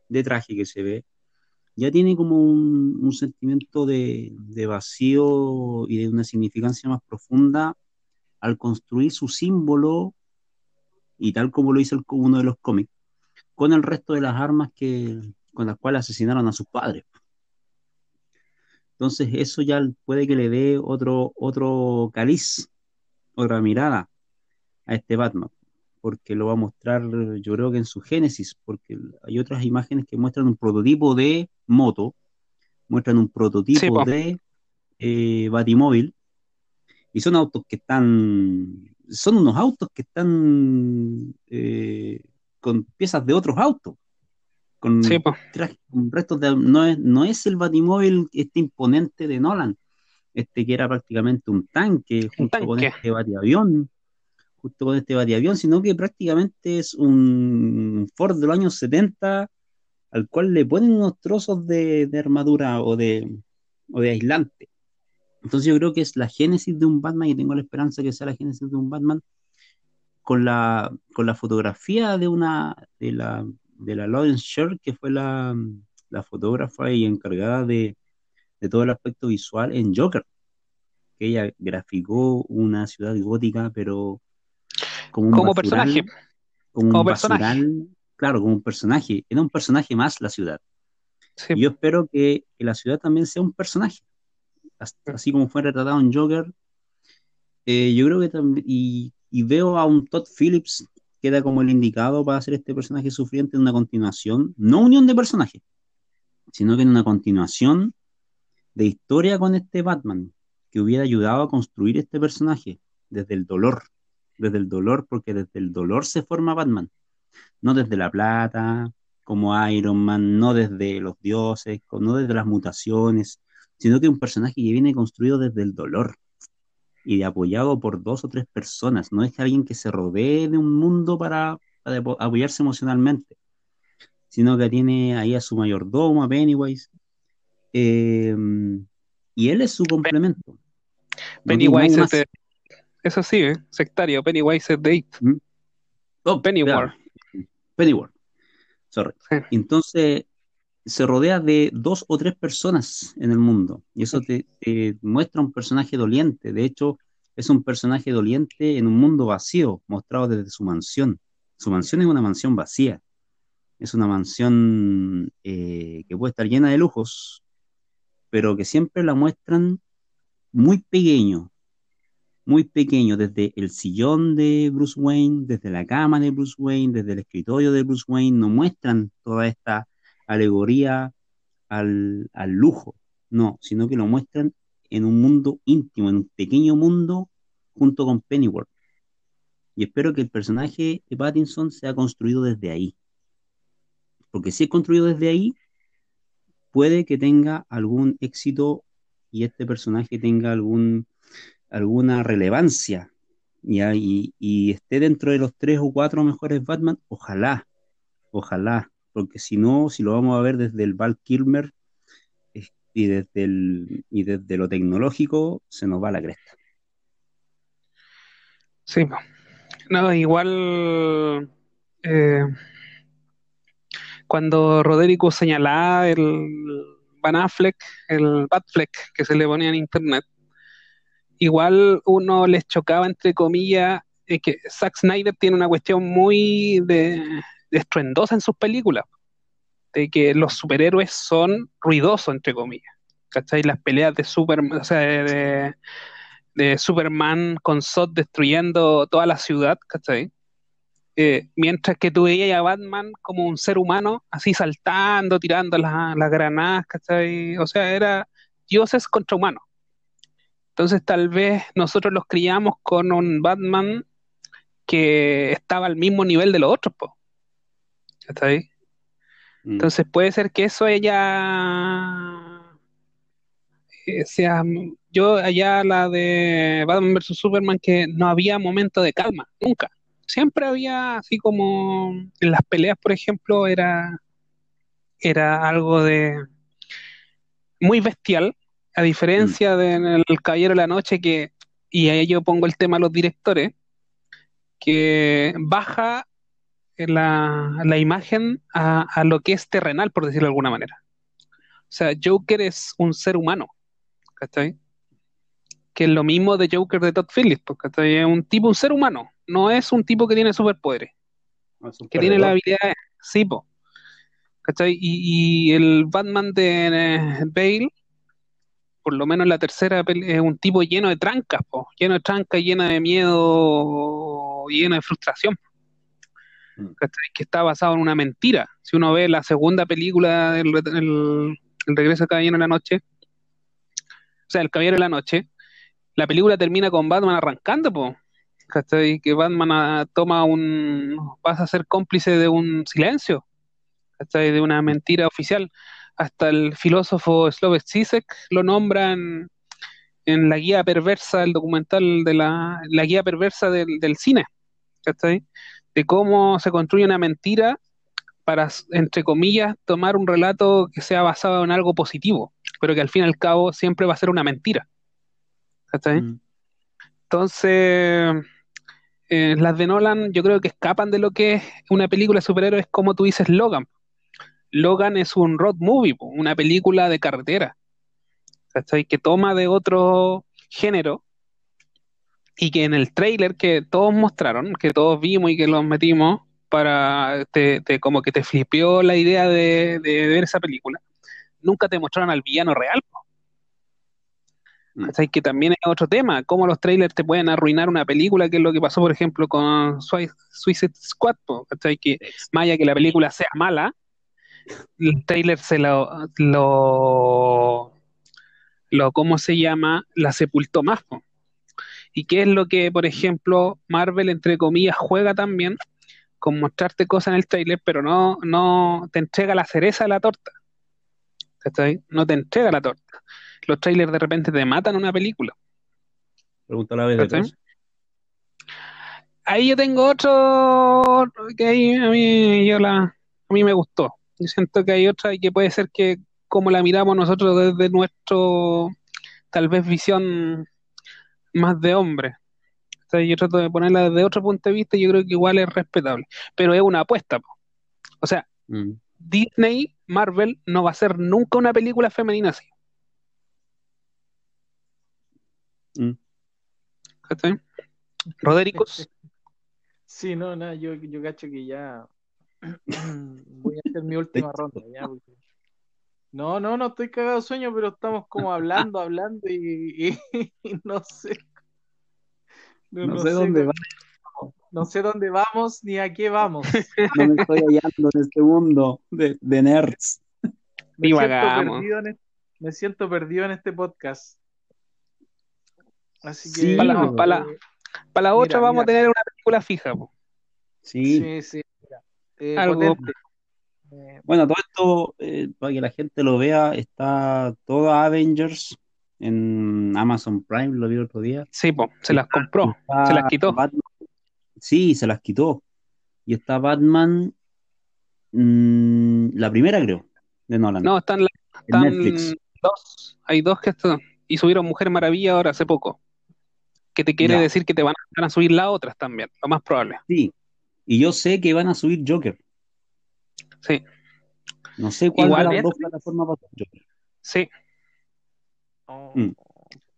C: de traje que se ve, ya tiene como un, sentimiento de, de vacío y de una significancia más profunda al construir su símbolo y tal como lo hizo uno de los cómics, con el resto de las armas que, con las cuales asesinaron a sus padres. Entonces eso ya puede que le dé otro, otro caliz, otra mirada a este Batman, porque lo va a mostrar yo creo que en su génesis, porque hay otras imágenes que muestran un prototipo de moto, muestran un prototipo de eh, batimóvil, y son autos que están, son unos autos que están eh, con piezas de otros autos con, restos de, no es, no es el batimóvil este imponente de Nolan, este que era prácticamente un tanque, junto con este batiavión, justo con este batiavión, sino que prácticamente es un Ford de los años 70 al cual le ponen unos trozos de, armadura o de, o de aislante. Entonces yo creo que es la génesis de un Batman y tengo la esperanza que sea la génesis de un Batman con la, con la fotografía de una de la de la Lawrence Sher, que fue la, fotógrafa y encargada de, todo el aspecto visual en Joker, que ella graficó una ciudad gótica, pero
D: como, un como personaje.
C: Como, personaje. Claro, como un personaje. Era un personaje más la ciudad. Y yo espero que, la ciudad también sea un personaje. Así como fue retratado en Joker. Eh, yo creo que también. Y, y, veo a un Todd Phillips queda como el indicado para hacer este personaje sufriente en una continuación, no unión de personajes, sino que en una continuación de historia con este Batman, que hubiera ayudado a construir este personaje desde el dolor, desde el dolor, porque desde el dolor se forma Batman, no desde la plata, como Iron Man, no desde los dioses, no desde las mutaciones, sino que un personaje que viene construido desde el dolor, y apoyado por dos o tres personas. No es alguien que se rodee de un mundo para, apoyarse emocionalmente, sino que tiene ahí a su mayordomo, a Pennywise, eh, y él es su complemento.
D: Pennywise es de, eso sí, ¿eh? sectario, Pennywise es de It. ¿Mm?
C: Oh, Pennyworth. Pennyworth. Sorry. Entonces, se rodea de dos o tres personas en el mundo y eso te, muestra un personaje doliente. De hecho, es un personaje doliente en un mundo vacío, mostrado desde su mansión. Su mansión es una mansión vacía. Es una mansión eh, que puede estar llena de lujos, pero que siempre la muestran muy pequeño, muy pequeño, desde el sillón de Bruce Wayne, desde la cama de Bruce Wayne, desde el escritorio de Bruce Wayne, no muestran toda esta alegoría al, lujo, no, sino que lo muestran en un mundo íntimo, en un pequeño mundo junto con Pennyworth. Y espero que el personaje de Pattinson sea construido desde ahí. Porque si es construido desde ahí, puede que tenga algún éxito y este personaje tenga algún, alguna relevancia y, y esté dentro de los tres o cuatro mejores Batman. Ojalá, ojalá porque si no, si lo vamos a ver desde el Val Kilmer y desde, el, y desde lo tecnológico, se nos va la cresta.
D: Sí, no, igual eh, cuando Roderico señalaba el Van Affleck, el Batfleck que se le ponía en internet, igual uno les chocaba entre comillas que Zack Snyder tiene una cuestión muy de estruendosa en sus películas, de que los superhéroes son ruidosos, entre comillas. ¿Cachai? Las peleas de Superman, o sea, de, Superman con Zod destruyendo toda la ciudad, ¿cachai? Eh, mientras que tú veías a Batman como un ser humano, así saltando, tirando las, las granadas, ¿cachai? O sea, era dioses contra humanos. Entonces tal vez nosotros los criamos con un Batman que estaba al mismo nivel de los otros, po. ¿Cachai? Mm. Entonces puede ser que eso ella eh, sea yo allá la de Batman vs Superman que no había momento de calma, nunca. Siempre había así como en las peleas, por ejemplo, era era algo de muy bestial, a diferencia del de el Caballero de la Noche que y ahí yo pongo el tema a los directores que baja la, la imagen a, lo que es terrenal, por decirlo de alguna manera. O sea, Joker es un ser humano, ¿cachai? Que es lo mismo de Joker de Todd Phillips, ¿cachai? Es un tipo, un ser humano, no es un tipo que tiene superpoderes, que tiene la habilidad, sí, ¿cachai? Y, y, el Batman de eh, Bale por lo menos la tercera es un tipo lleno de trancas, po, lleno de trancas, lleno de miedo, lleno de frustración. Mm. Que está basado en una mentira. Si uno ve la segunda película, el, el, regreso de Caballero en la Noche, o sea, el Caballero de la Noche, la película termina con Batman arrancando, po. ¿cachai? Que Batman ah, toma un. pasa a ser cómplice de un silencio, ¿cachai? De una mentira oficial. Hasta el filósofo Slovek Zizek lo nombran en la guía perversa, el documental de la, la guía perversa del, del cine, ¿cachai? De cómo se construye una mentira para, entre comillas, tomar un relato que sea basado en algo positivo, pero que al fin y al cabo siempre va a ser una mentira. Mm. Entonces, eh, las de Nolan yo creo que escapan de lo que es una película de superhéroes como tú dices Logan. Logan es un road movie, una película de carretera, Que toma de otro género y que en el trailer que todos mostraron, que todos vimos y que los metimos para, te, como que te flipeó la idea de, de, ver esa película, nunca te mostraron al villano real. Mm. Que también es otro tema, cómo los trailers te pueden arruinar una película, que es lo que pasó, por ejemplo, con Suicide Squad, Que más allá que la película sea mala, el trailer se lo, lo, lo ¿cómo se llama? La sepultó más. Y qué es lo que, por ejemplo, Marvel, entre comillas, juega también con mostrarte cosas en el trailer, pero no, no te entrega la cereza de la torta. No te entrega la torta los trailers de repente te matan una película.
C: Pregunta la vez de
D: Ahí yo tengo otro que ahí a mí, yo la, a mí me gustó. Yo siento que hay otra y que puede ser que como la miramos nosotros desde nuestro, tal vez visión más de hombre. yo trato de ponerla desde otro punto de vista y yo creo que igual es respetable. Pero es una apuesta. O sea, mm. Disney, Marvel, no va a ser nunca una película femenina así. Mm. [LAUGHS] Rodericos.
E: Sí, no, nada, yo, yo cacho que ya voy a hacer mi [LAUGHS] última ronda. No, no, no estoy cagado de sueño, pero estamos como hablando, hablando y, [LAUGHS] no sé.
C: No, sé, dónde vamos.
E: No sé dónde vamos ni a qué vamos. [LAUGHS]
C: No me estoy hallando en este mundo de, nerds.
E: Me siento, en, me siento perdido en este podcast. Así que.
D: para, la, para, la, otra vamos a tener una película fija.
C: Sí.
E: Sí, sí.
D: Eh, Algo.
C: Eh, bueno, todo esto, eh, para que la gente lo vea, está todo Avengers en Amazon Prime, lo vi el otro día.
D: Sí, pues, se las compró, se las quitó.
C: sí, se las quitó. Y está Batman, mm, la primera creo, de Nolan.
D: No, están, están dos, hay dos que están, y subieron Mujer Maravilla ahora hace poco que te quiere decir que te van a, subir las otras también, lo más probable.
C: Sí, y yo sé que van a subir Joker.
D: Sí.
C: No sé cuál Igual de las dos plataformas va a ser Joker.
D: Sí. Mm.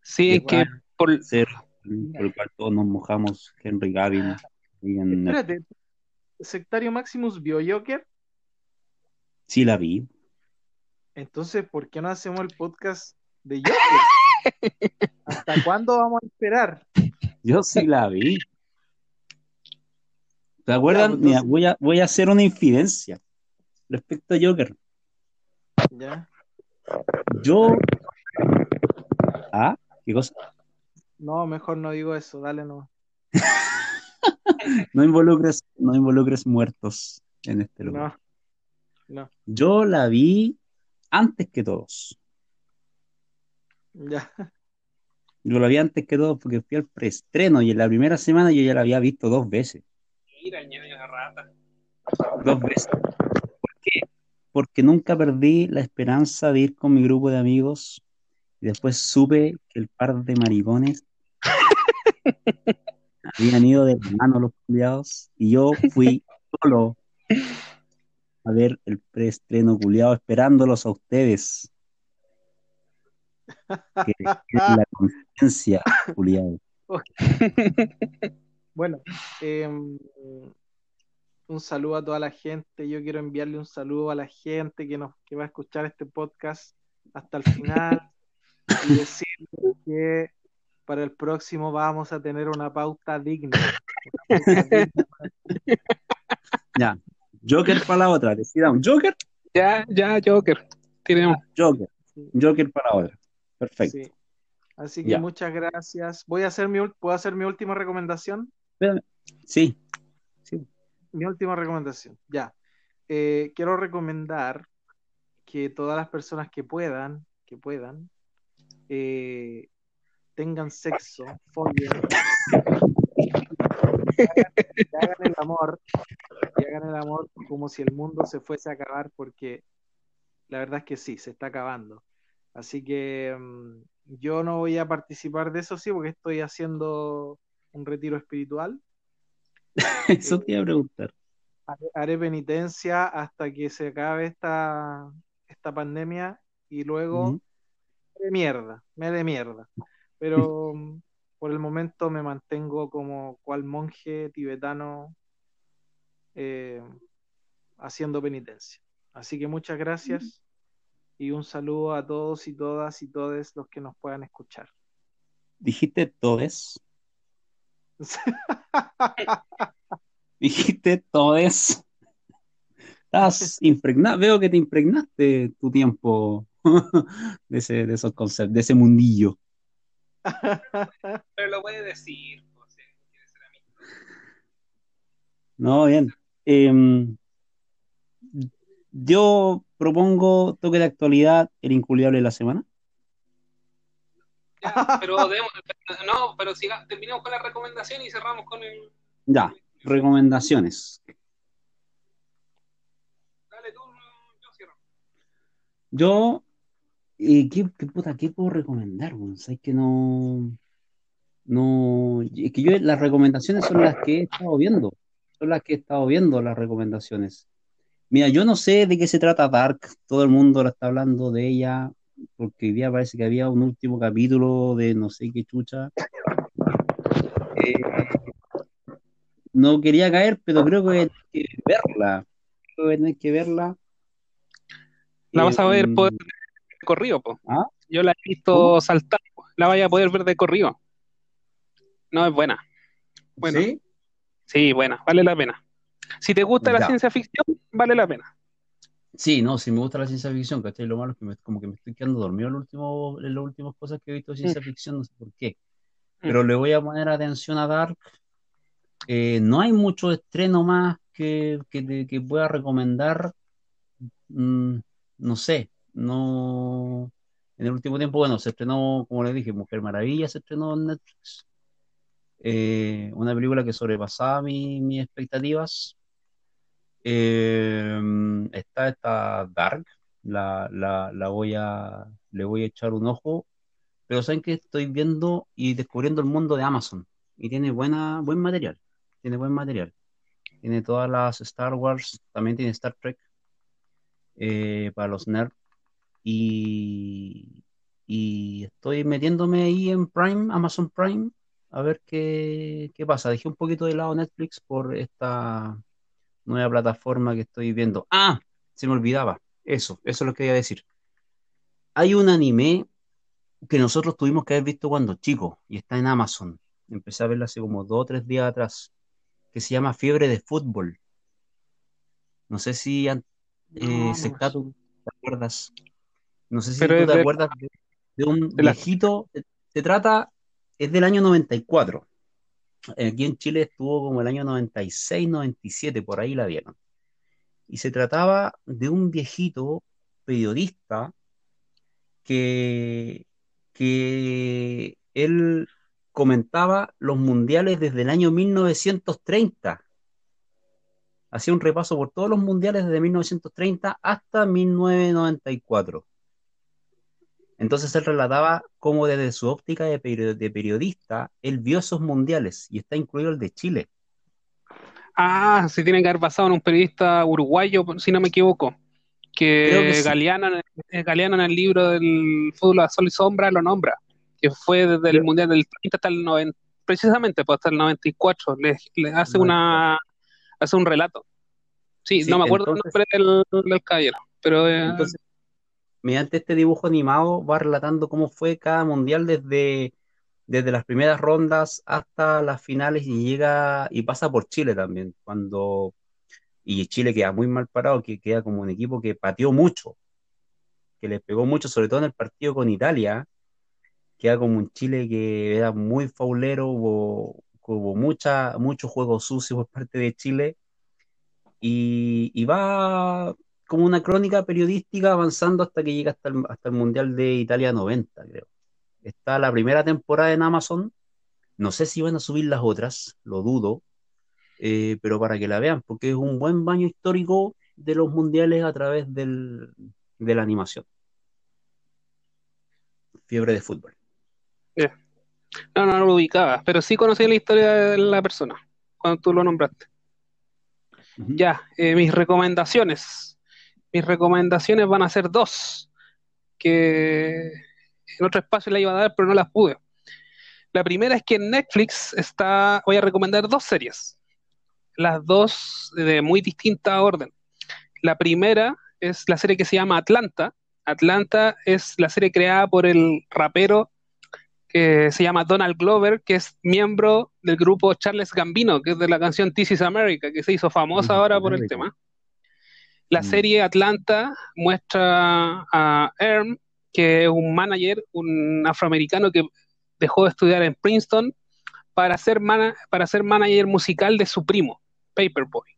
D: Sí, es que por...
C: Ser, por el cual todos nos mojamos, Henry Gavin.
E: Espérate, ¿Sectario Maximus vio Joker?
C: Sí, la vi.
E: Entonces, ¿por qué no hacemos el podcast de Joker? [LAUGHS] ¿Hasta cuándo vamos a esperar?
C: Yo sí la vi. ¿Te acuerdan? Pues, voy, a, voy a hacer una infidencia respecto a Joker.
E: Ya.
C: Yo. ¿Ah? ¿Qué cosa?
E: No, mejor no digo eso, dale no. [LAUGHS]
C: no involucres, no involucres muertos en este lugar.
E: No. no.
C: Yo la vi antes que todos.
E: Ya.
C: Yo lo vi antes que todo porque fui al preestreno y en la primera semana yo ya la había visto dos veces.
D: Mira, ñaña rata.
C: Dos veces. ¿Por qué? Porque nunca perdí la esperanza de ir con mi grupo de amigos y después supe que el par de maricones [LAUGHS] habían ido de mano los culiados y yo fui solo a ver el preestreno culiado esperándolos a ustedes que, la [LAUGHS] conciencia, Julián. [LAUGHS]
E: Bueno, em, un saludo a toda la gente. Yo quiero enviarle un saludo a la gente que nos que va a escuchar este podcast hasta el final. y decirles que para el próximo vamos a tener una pauta digna. Una pauta [LAUGHS] digna.
C: Ya. Joker para la otra. Decidamos. Joker,
D: Ya, ya, Joker. Tenemos.
C: Joker. Joker para la otra. Perfecto.
E: Sí. Así que
C: Ya.
E: muchas gracias. Voy a hacer mi, ul- ¿puedo hacer mi última recomendación?
C: Espérame. Sí.
E: Mi última recomendación, ya. Eh, quiero recomendar que todas las personas que puedan, que puedan, eh, tengan sexo, y hagan, y hagan el amor, y hagan el amor como si el mundo se fuese a acabar, porque la verdad es que sí, se está acabando. Así que mm, yo no voy a participar de eso, sí, porque estoy haciendo un retiro espiritual. [LAUGHS]
C: Eso te iba a preguntar.
E: haré, haré penitencia hasta que se acabe esta, esta pandemia y luego me de mierda, me de mierda. Pero mm, por el momento me mantengo como cual monje tibetano eh, haciendo penitencia. Así que muchas gracias y un saludo a todos y todas y todos los que nos puedan escuchar.
C: Dijiste todes. [LAUGHS] Dijiste todes. Estás impregnado. Veo que te impregnaste tu tiempo [LAUGHS] de, ese, de esos conceptos, de ese mundillo.
D: Pero lo puede decir. pues,
C: No, bien. Em, yo propongo toque de actualidad, el inculiable de la semana.
D: Ya, pero [LAUGHS] debemos- no, pero siga, terminemos con la recomendación y cerramos con el.
C: Ya, recomendaciones.
D: Dale tú, yo cierro.
C: Yo, eh, ¿qué, qué puta, qué puedo recomendar? weón? Sabes que no, no, es que yo las recomendaciones son las que he estado viendo, son las que he estado viendo las recomendaciones. Mira, yo no sé de qué se trata Dark, todo el mundo la está hablando de ella, porque hoy día parece que había un último capítulo de no sé qué chucha. Eh, no quería caer, pero creo que hay que verla, creo que hay que verla.
D: La vas a ver
C: Eh,
D: por- de corrido, po.
C: ¿Ah?
D: Yo la he visto saltar, la vaya a poder ver de corrido. No, es buena. Bueno,
C: ¿Sí?
D: sí, buena, vale la pena. Si te gusta la ciencia ficción, vale la pena.
C: Sí, no, sí me gusta la ciencia ficción, ¿cachai? Lo malo es que me, como que me estoy quedando dormido en, lo último, en las últimas cosas que he visto de ciencia ficción, no sé por qué. Pero le voy a poner atención a Dark. Eh, no hay mucho estreno más que, que pueda recomendar. Mm, no sé, no. En el último tiempo, bueno, se estrenó, como les dije, Mujer Maravilla se estrenó en Netflix. Eh, una película que sobrepasaba mi- mis expectativas. Eh, está esta Dark, la, la, la voy a, le voy a echar un ojo, pero saben que estoy viendo y descubriendo el mundo de Amazon y tiene buena, buen material, tiene buen material, tiene todas las Star Wars, también tiene Star Trek eh, para los nerds y, y estoy metiéndome ahí en Prime, Amazon Prime, a ver qué, qué pasa. Dejé un poquito de lado Netflix por esta nueva plataforma que estoy viendo. Ah, se me olvidaba. Eso, eso es lo que quería decir. Hay un anime que nosotros tuvimos que haber visto cuando chicos y está en Amazon. Empecé a verlo hace como dos o tres días atrás, que se llama Fiebre de Fútbol. No sé si, eh,
E: No,
C: tú te acuerdas. No sé si
D: Pero
C: tú te
D: de-
C: acuerdas de, de un
D: de
C: viejito. Se, se trata, es del año 94. Aquí en Chile estuvo como el año 96, 97, por ahí la vieron. Y se trataba de un viejito periodista que, que él comentaba los mundiales desde el año 1930. Hacía un repaso por todos los mundiales desde 1930 hasta 1994. Entonces él relataba cómo desde su óptica de, peri- de periodista, él vio esos mundiales y está incluido el de Chile.
D: Ah, se tiene que haber basado en un periodista uruguayo, si no me equivoco, que,
C: que sí.
D: Galeano, Galeano en el libro del fútbol a sol y sombra lo nombra, que fue desde el Mundial del 30 hasta el 90, precisamente pues, hasta el 94, le, le hace una hace un relato. Sí,
C: Sí,
D: no me acuerdo
C: entonces-
D: el nombre del, del caballero, pero eh,
C: Entonces, mediante este dibujo animado va relatando cómo fue cada mundial desde, desde las primeras rondas hasta las finales y llega y pasa por Chile también, cuando y Chile queda muy mal parado, que queda como un equipo que pateó mucho, que le pegó mucho, sobre todo en el partido con Italia, queda como un Chile que era muy faulero, hubo, hubo mucha, mucho juego sucio por parte de Chile, y, y va como una crónica periodística avanzando hasta que llega hasta el, hasta el Mundial de Italia 90, creo. Está la primera temporada en Amazon. No sé si van a subir las otras, lo dudo, eh, pero para que la vean, porque es un buen baño histórico de los mundiales a través del, de la animación. Fiebre de fútbol.
D: No, no lo ubicaba, pero sí conocí la historia de la persona cuando tú lo nombraste. Ya, eh, mis recomendaciones. Mis recomendaciones van a ser dos, que en otro espacio la iba a dar, pero no las pude. La primera es que en Netflix está, voy a recomendar dos series, las dos de muy distinta orden. La primera es la serie que se llama Atlanta. Atlanta es la serie creada por el rapero que se llama Donald Glover, que es miembro del grupo Charles Gambino, que es de la canción This is America, que se hizo famosa ahora por el tema. La
C: Mm.
D: serie Atlanta muestra a Erm, que es un manager, un afroamericano que dejó de estudiar en Princeton para ser, para ser manager musical de su primo, Paperboy.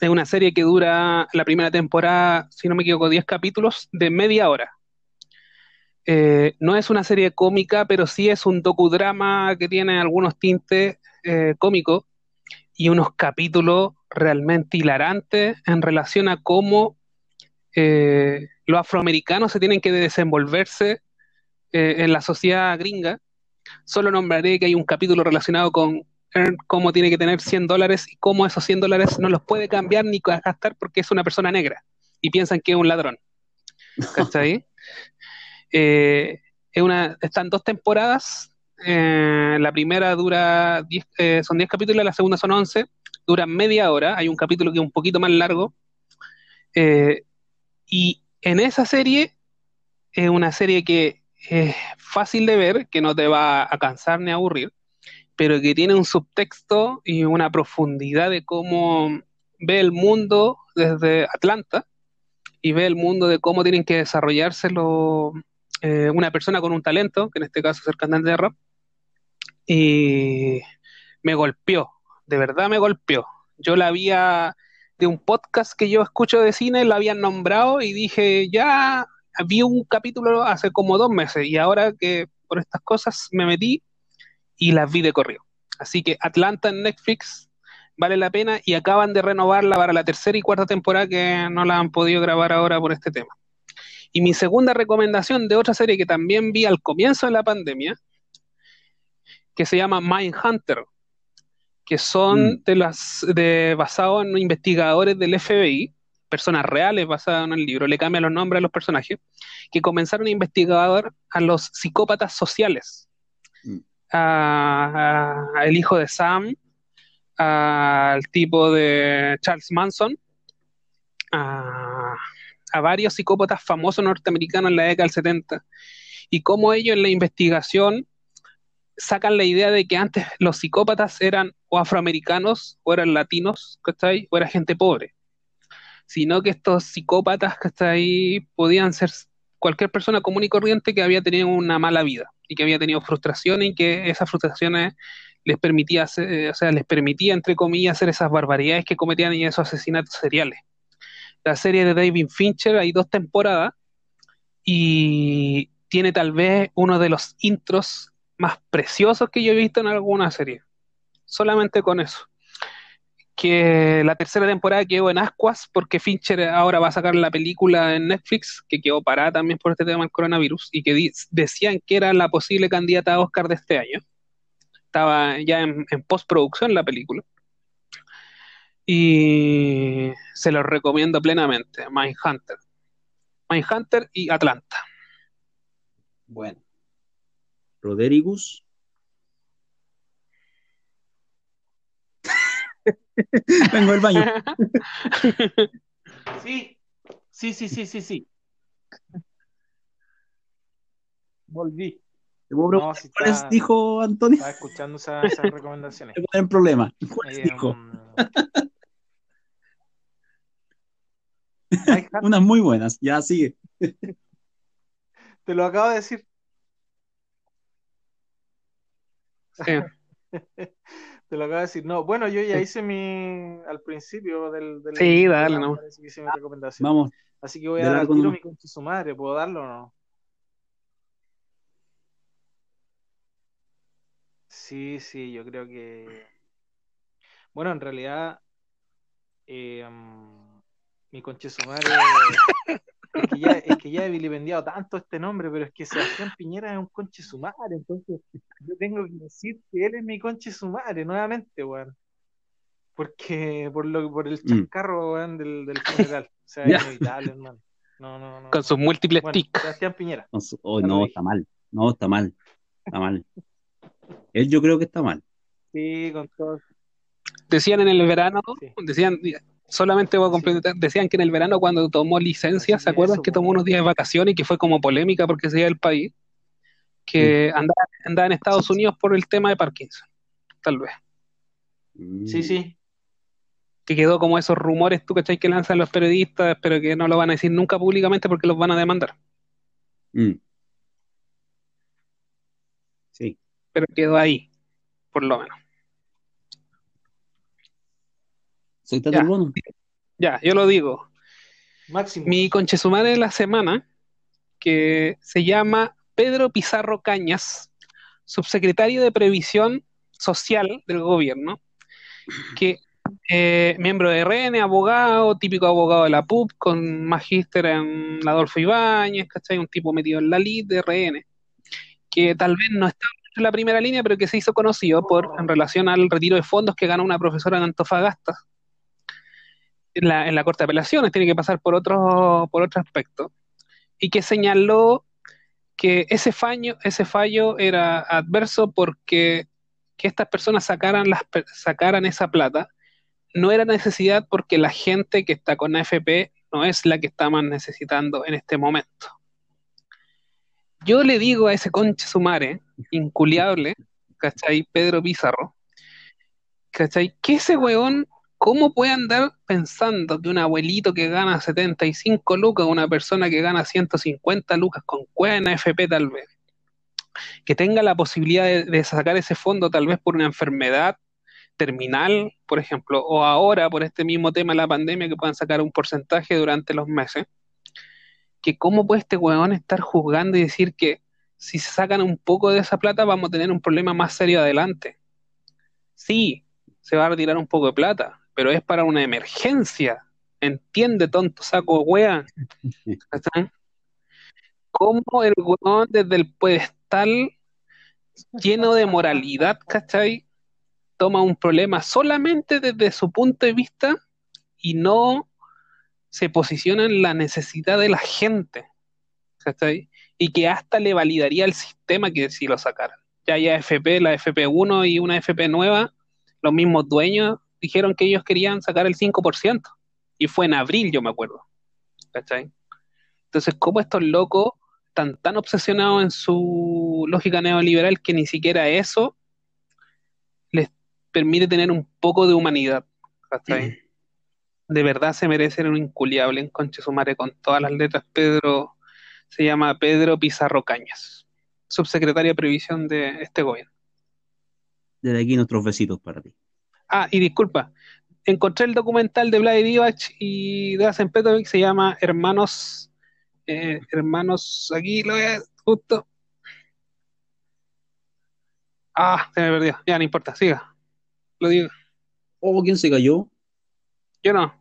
D: Es una serie que dura la primera temporada, si no me equivoco, 10 capítulos de media hora. Eh, no es una serie cómica, pero sí es un docudrama que tiene algunos tintes eh, cómicos y unos capítulos realmente hilarantes en relación a cómo eh, los afroamericanos se tienen que desenvolverse eh, en la sociedad gringa. Solo nombraré que hay un capítulo relacionado con Earn, cómo tiene que tener 100 dólares y cómo esos 100 dólares no los puede cambiar ni gastar porque es una persona negra y piensan que es un ladrón. ¿Cachai? [LAUGHS] Eh, es una, están dos temporadas. Eh, la primera dura 10, eh, son 10 capítulos, la segunda son 11. Duran media hora. Hay un capítulo que es un poquito más largo. Eh, y en esa serie es una serie que es fácil de ver, que no te va a cansar ni a aburrir, pero que tiene un subtexto y una profundidad de cómo ve el mundo desde Atlanta y ve el mundo de cómo tienen que desarrollarse lo- eh, una persona con un talento, que en este caso es el cantante de rap, y me golpeó, de verdad me golpeó. Yo la había de un podcast que yo escucho de cine, la habían nombrado y dije, ya vi un capítulo hace como dos meses y ahora que por estas cosas me metí y las vi de corrido. Así que Atlanta en Netflix vale la pena y acaban de renovarla para la tercera y cuarta temporada que no la han podido grabar ahora por este tema. Y mi segunda recomendación de otra serie que también vi al comienzo de la pandemia, que se llama Mindhunter, que son
C: Mm.
D: de las de basado en investigadores del FBI, personas reales basadas en el libro, le cambian los nombres a los personajes, que comenzaron a investigar a los psicópatas sociales,
C: Mm.
D: a, a el hijo de Sam, al tipo de Charles Manson, a, a varios psicópatas famosos norteamericanos en la década del 70, y cómo ellos en la investigación sacan la idea de que antes los psicópatas eran o afroamericanos o eran latinos, ¿cachai? O era gente pobre. Sino que estos psicópatas, ¿cachai? Podían ser cualquier persona común y corriente que había tenido una mala vida y que había tenido frustraciones y que esas frustraciones les permitía, hacer, eh, o sea, les permitía, entre comillas, hacer esas barbaridades que cometían y esos asesinatos seriales. La serie de David Fincher hay dos temporadas y tiene tal vez uno de los intros más preciosos que yo he visto en alguna serie. Solamente con eso. Que la tercera temporada quedó en ascuas porque Fincher ahora va a sacar la película en Netflix, que quedó parada también por este tema del coronavirus, y que decían que era la posible candidata a Oscar de este año. Estaba ya en, en postproducción la película. Y se los recomiendo plenamente. Mindhunter. Mindhunter y Atlanta.
C: Bueno. Rodericus. [LAUGHS] Vengo del baño. [LAUGHS]
A: Sí, sí, sí, sí, sí, sí.
E: Volví.
C: ¿Te
E: No, si
C: cuáles
E: está-
C: dijo Antonio?
E: Estaba escuchando esa- esas recomendaciones.
C: ¿Cuál es el problema? ¿Cuáles
E: Eh,
C: dijo? [LAUGHS] Unas muy buenas. Ya sigue.
E: te lo acabo de decir.
D: Sí. [LAUGHS]
E: Te lo acabo de decir. No, bueno, yo ya hice mi. al principio del. del
D: Sí, dale, no.
E: parece que hice mi recomendación.
C: Vamos.
E: Así que voy a dar al tiro mi concha su madre. ¿Puedo darlo o no? Sí, sí, yo creo que. Bueno, en realidad. eh, mm, mi concha su madre. [LAUGHS] Es que, ya, es que ya he vilipendiado tanto este nombre, pero es que Sebastián Piñera es un conche su madre, entonces yo tengo que decir que él es mi conche su madre nuevamente, weón. Porque por lo por el
C: Mm.
E: chascarro, weón, del, del funeral. O sea, [LAUGHS] es inevitable, hermano. No, no, no.
D: Con sus múltiples
E: Bueno,
D: tics.
E: Sebastián Piñera.
C: No, su- oh, no, está mal. No, está mal. Está mal. Él yo creo que está mal.
E: Sí, con todo.
D: Decían en el verano,
E: Sí.
D: decían, solamente voy a completar, decían que en el verano cuando tomó licencia, ¿se acuerdan
E: eso,
D: que tomó unos días de vacaciones y que fue como polémica porque se iba del país? Que andaba, andaba en Estados Unidos por el tema de Parkinson, tal vez.
C: Mm.
E: Sí, sí.
D: Que quedó como esos rumores, tú cachai, que lanzan los periodistas, pero que no lo van a decir nunca públicamente porque los van a demandar.
C: Mm. Sí.
D: Pero quedó ahí, por lo menos.
C: Soy Tato
D: Ya.
C: el Bono.
D: Ya, yo lo digo.
E: Máximo.
D: Mi conchesumare de la semana, que se llama Pedro Pizarro Cañas, subsecretario de Previsión Social del gobierno, que eh, miembro de RN, abogado, típico abogado de la PUB, con magíster en Adolfo Ibáñez, ¿cachai? Un tipo metido en la LID de RN, que tal vez no está en la primera línea, pero que se hizo conocido por en relación al retiro de fondos que ganó una profesora en Antofagasta en la, en la Corte de Apelaciones, tiene que pasar por otro, por otro aspecto, y que señaló que ese fallo, ese fallo era adverso porque que estas personas sacaran, las, sacaran esa plata no era necesidad porque la gente que está con AFP no es la que está más necesitando en este momento. Yo le digo a ese conche sumare, inculiable, ¿cachai? Pedro Pizarro, ¿cachai? Que ese weón ¿Cómo puede andar pensando que un abuelito que gana 75 lucas, una persona que gana 150 lucas con cueva en AFP tal vez, que tenga la posibilidad de, sacar ese fondo tal vez por una enfermedad terminal, por ejemplo, o ahora por este mismo tema de la pandemia que puedan sacar un porcentaje durante los meses, que cómo puede este huevón estar juzgando y decir que si se sacan un poco de esa plata vamos a tener un problema más serio adelante. Sí, se va a retirar un poco de plata, pero es para una emergencia. Entiende, tonto saco de wea. ¿Cómo el weón desde el pedestal lleno de moralidad, ¿cachai? Toma un problema solamente desde su punto de vista y no se posiciona en la necesidad de la gente, ¿cachai? Y que hasta le validaría el sistema que si lo sacaran. Ya hay AFP, la FP1 y una FP nueva, los mismos dueños dijeron que ellos querían sacar el 5%. Y fue en abril, yo me acuerdo. ¿Cachai? Entonces, ¿cómo estos locos están tan obsesionados en su lógica neoliberal que ni siquiera eso les permite tener un poco de humanidad? ¿Cachai? De verdad se merecen un inculiable en Conche Sumare con todas las letras. Pedro se llama Pedro Pizarro Cañas, subsecretario de Previsión de este gobierno.
C: Desde aquí nuestros besitos para ti.
D: Ah, y disculpa, encontré el documental de Vlad Divac y de Asen Petrovic, se llama Hermanos, eh, Hermanos, aquí lo justo. Ah, se me perdió, ya no importa, siga, lo digo,
C: Oh, ¿quién se cayó?
D: yo no,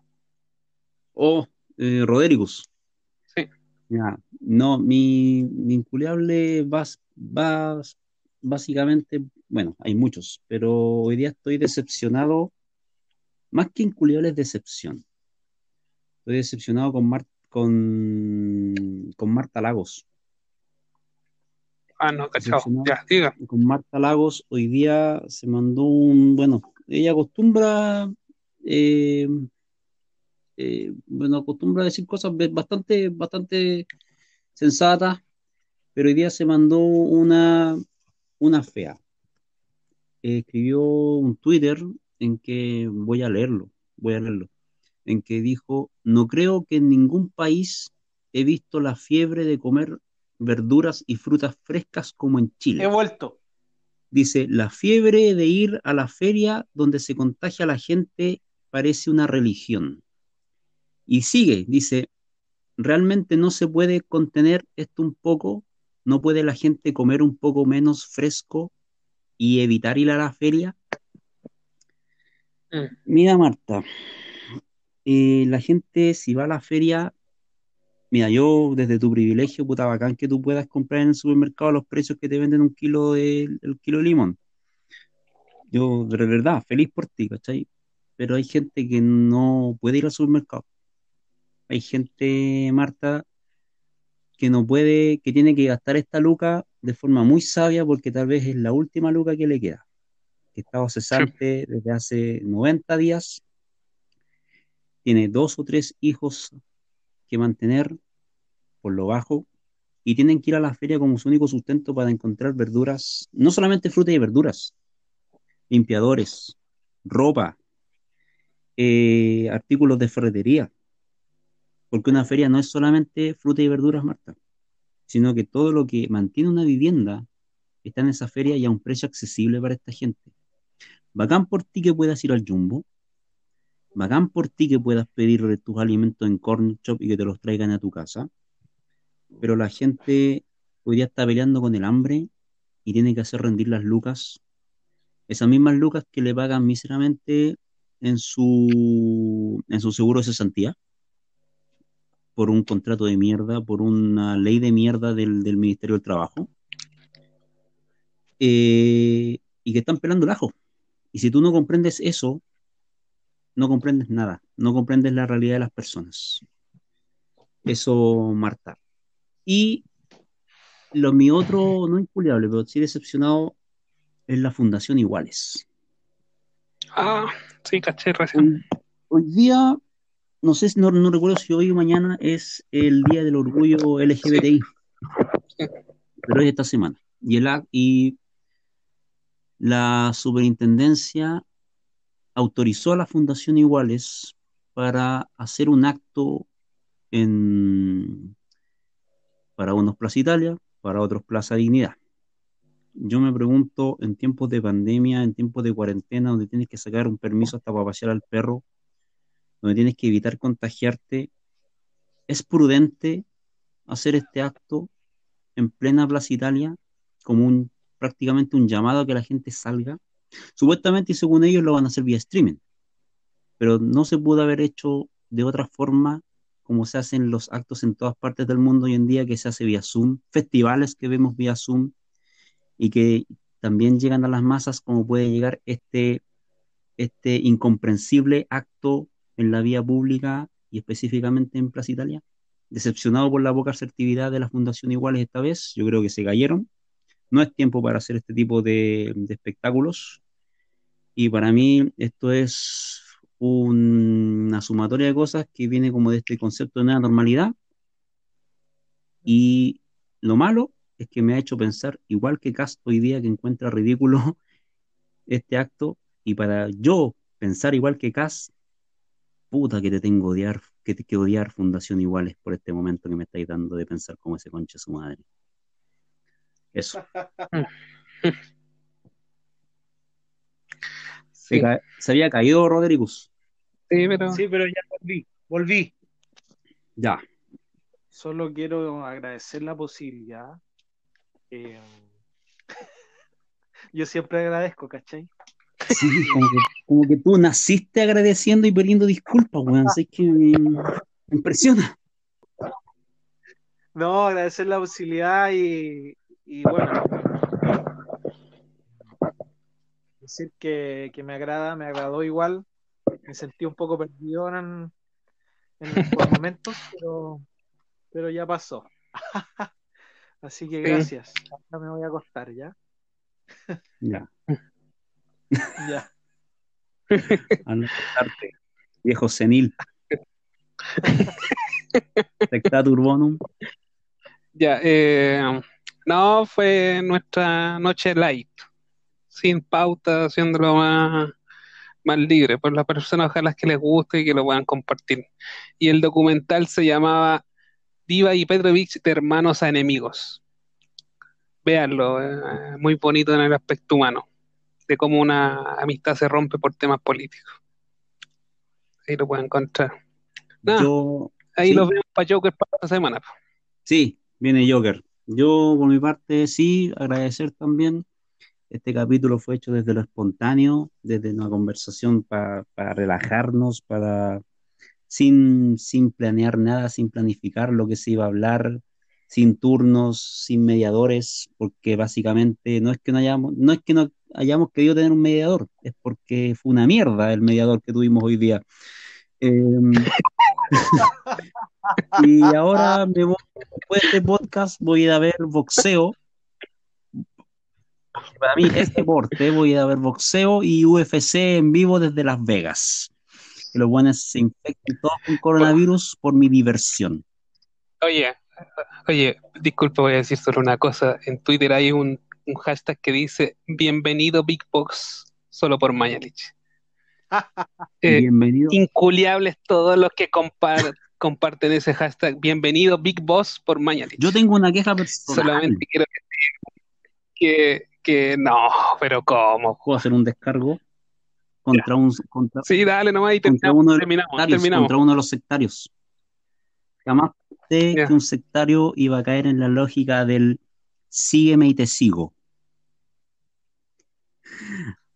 C: Oh, eh, Rodericus.
D: Sí.
C: Ya, no, mi, mi inculiable va, va básicamente, bueno, hay muchos, pero hoy día estoy decepcionado, más que inculiable es decepción. Estoy decepcionado con, Mar- con, con Marta Lagos.
D: ah, no,
C: Decepcionado.
D: ya, diga,
C: Con Marta Lagos hoy día se mandó un, bueno, ella acostumbra, eh, eh, bueno, acostumbra a decir cosas bastante, bastante sensata, pero hoy día se mandó una, una fea. escribió un Twitter en que voy a leerlo, voy a leerlo, en que dijo, no creo que en ningún país he visto la fiebre de comer verduras y frutas frescas como en Chile.
E: He vuelto.
C: Dice, la fiebre de ir a la feria donde se contagia la gente parece una religión. Y sigue, dice, realmente no se puede contener esto un poco, no puede la gente comer un poco menos fresco y evitar ir a la feria.
D: Mm.
C: Mira, Marta, eh, la gente si va a la feria, mira, yo desde tu privilegio, puta bacán que tú puedas comprar en el supermercado los precios que te venden un kilo de, el kilo de limón. Yo, de verdad, feliz por ti, ¿cachai? Pero hay gente que no puede ir al supermercado. Hay gente, Marta, que no puede, que tiene que gastar esta luca de forma muy sabia porque tal vez es la última luca que le queda. Que estaba cesante desde hace 90 días, tiene dos o tres hijos que mantener por lo bajo y tienen que ir a la feria como su único sustento para encontrar verduras, no solamente frutas y verduras, limpiadores, ropa, eh, artículos de ferretería, porque una feria no es solamente fruta y verduras, Marta, sino que todo lo que mantiene una vivienda está en esa feria y a un precio accesible para esta gente. Bacán por ti que puedas ir al Jumbo, bacán por ti que puedas pedir tus alimentos en Corn Shop y que te los traigan a tu casa, pero la gente hoy día está peleando con el hambre y tiene que hacer rendir las lucas, esas mismas lucas que le pagan míseramente en su, en su seguro de cesantía por un contrato de mierda, por una ley de mierda del, del Ministerio del Trabajo, eh, y que están pelando el ajo. Y si tú no comprendes eso, no comprendes nada, no comprendes la realidad de las personas. Eso, Marta. Y lo mi otro, no inculiable, pero sí decepcionado, es la Fundación Iguales.
D: Ah, sí, caché recién.
C: Hoy, hoy día, no sé, no, no recuerdo si hoy o mañana es el Día del Orgullo LGBTI, pero es esta semana. Y, el, y la superintendencia autorizó a la Fundación Iguales para hacer un acto en, para unos Plaza Italia, para otros Plaza Dignidad. Yo me pregunto, en tiempos de pandemia, en tiempos de cuarentena, donde tienes que sacar un permiso hasta para pasear al perro, donde tienes que evitar contagiarte, ¿es prudente hacer este acto en plena Plaza Italia como un prácticamente un llamado a que la gente salga? Supuestamente y según ellos lo van a hacer vía streaming, pero no se pudo haber hecho de otra forma como se hacen los actos en todas partes del mundo hoy en día, que se hace vía Zoom, festivales que vemos vía Zoom y que también llegan a las masas como puede llegar este, este incomprensible acto en la vía pública y específicamente en Plaza Italia. Decepcionado por la poca asertividad de la Fundación Iguales esta vez, yo creo que se cayeron. No es tiempo para hacer este tipo de, de espectáculos. Y para mí esto es un- una sumatoria de cosas que viene como de este concepto de nueva normalidad. Y lo malo es que me ha hecho pensar, igual que Cast hoy día, que encuentra ridículo [LAUGHS] este acto, y para yo pensar igual que Cast, puta que te tengo que odiar, que te que odiar Fundación Iguales por este momento que me estáis dando de pensar como ese concha de su madre. Eso. [LAUGHS] Se,
D: Sí,
C: ca- se había caído Rodericus.
D: sí, pero
E: Sí, pero ya volví, volví.
C: Ya.
E: Solo quiero agradecer la posibilidad. Eh, [LAUGHS] yo siempre agradezco, ¿cachai?
C: Sí, como que, como que tú naciste agradeciendo y pidiendo disculpas, weón. Sé que me, me impresiona.
E: No, agradecer la posibilidad y, y bueno, decir que, que me agrada, me agradó igual. Me sentí un poco perdido en, en por [LAUGHS] momentos, pero, pero ya pasó. [LAUGHS] Así que gracias. Ahora me voy a acostar ya.
C: Ya. [LAUGHS]
E: Ya. [LAUGHS]
C: A no contarte, viejo senil. Sectatur bonum.
D: Ya, eh, no, fue nuestra noche light, sin pauta, haciéndolo más, más libre, por las personas ojalá que les guste y que lo puedan compartir. Y el documental se llamaba Diva y Petrovich de hermanos a enemigos. Véanlo, eh, muy bonito en el aspecto humano, de cómo una amistad se rompe por temas políticos. Ahí lo pueden encontrar.
C: Yo,
D: ahí
C: sí.
D: los vemos para Joker para esta semana.
C: Sí, viene Joker. Yo, por mi parte, sí, agradecer también. Este capítulo fue hecho desde lo espontáneo, desde una conversación pa- para relajarnos, para sin, sin planear nada, sin planificar lo que se iba a hablar, sin turnos, sin mediadores, porque básicamente no es que no hayamos, no es que no hayamos querido tener un mediador, es porque fue una mierda el mediador que tuvimos hoy día. Em, [LAUGHS] y ahora me voy, después de este podcast voy a ir a ver boxeo. Para mí es deporte, voy a ir a ver boxeo y UFC en vivo desde Las Vegas. Que los buenos se infecten todos con coronavirus por mi diversión.
D: Oye, oye, disculpa, voy a decir solo una cosa. En Twitter hay un, un hashtag que dice Bienvenido Big Box solo por Mañalich. [LAUGHS] Eh,
C: Bienvenido.
D: inculiables todos los que compar- comparten ese hashtag. Bienvenido Big Boss por Mañalich.
C: Yo tengo una queja personal.
D: Solamente quiero decir que, que no, pero ¿cómo?
C: Puedo hacer un descargo contra un contra,
D: Sí, dale nomás y
C: contra
D: terminamos.
C: uno de
D: terminamos.
C: contra uno de los sectarios. Jamás que un sectario iba a caer en la lógica del sígueme y te sigo.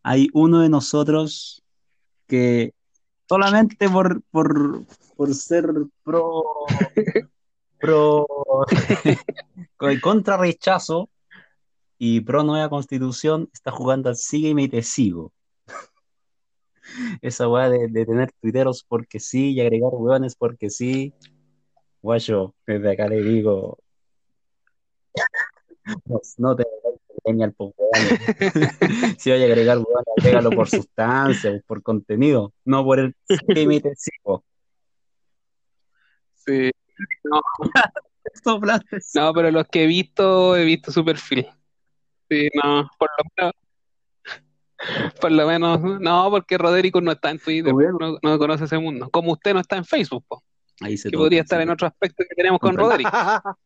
C: Hay uno de nosotros que solamente por, por, por ser pro, [LAUGHS] pro contra rechazo y pro nueva constitución está jugando al sígueme y te sigo. [LAUGHS] Esa weá de, de tener tuiteros porque sí y agregar weones porque sí. Guayo, desde acá le digo. No, no te al po, weón. [LAUGHS] Si voy a agregar weones, agrégalo por sustancia, por contenido, no por el sígueme y te sigo.
D: Sí. No, [LAUGHS] no, pero los que he visto, he visto su perfil. Sí, no, por lo menos. Por lo menos, no, porque Roderico no está en Twitter, no, no conoce ese mundo. Como usted no está en Facebook, po,
C: Ahí se
D: que podría estar en otro aspecto que tenemos con. Roderico. [LAUGHS]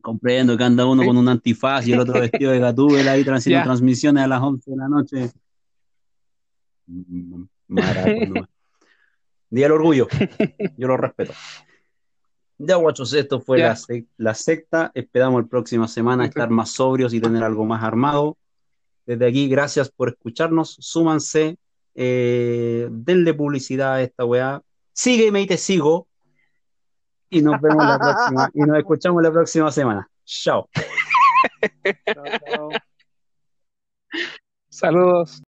C: Comprendo que anda uno con un antifaz y el otro vestido de gatúbela ahí [LAUGHS] haciendo transmisiones a las 11 de la noche. Mm. [LAUGHS] Día del orgullo. Yo lo respeto. Ya, guachos, esto fue la, la secta. Esperamos la próxima semana estar más sobrios y tener algo más armado. Desde aquí, gracias por escucharnos. Súmanse. Eh, denle publicidad a esta weá. Sígueme y te sigo. Y nos vemos la próxima. Y nos escuchamos la próxima semana. Chao.
E: Chao, chao.
D: Saludos.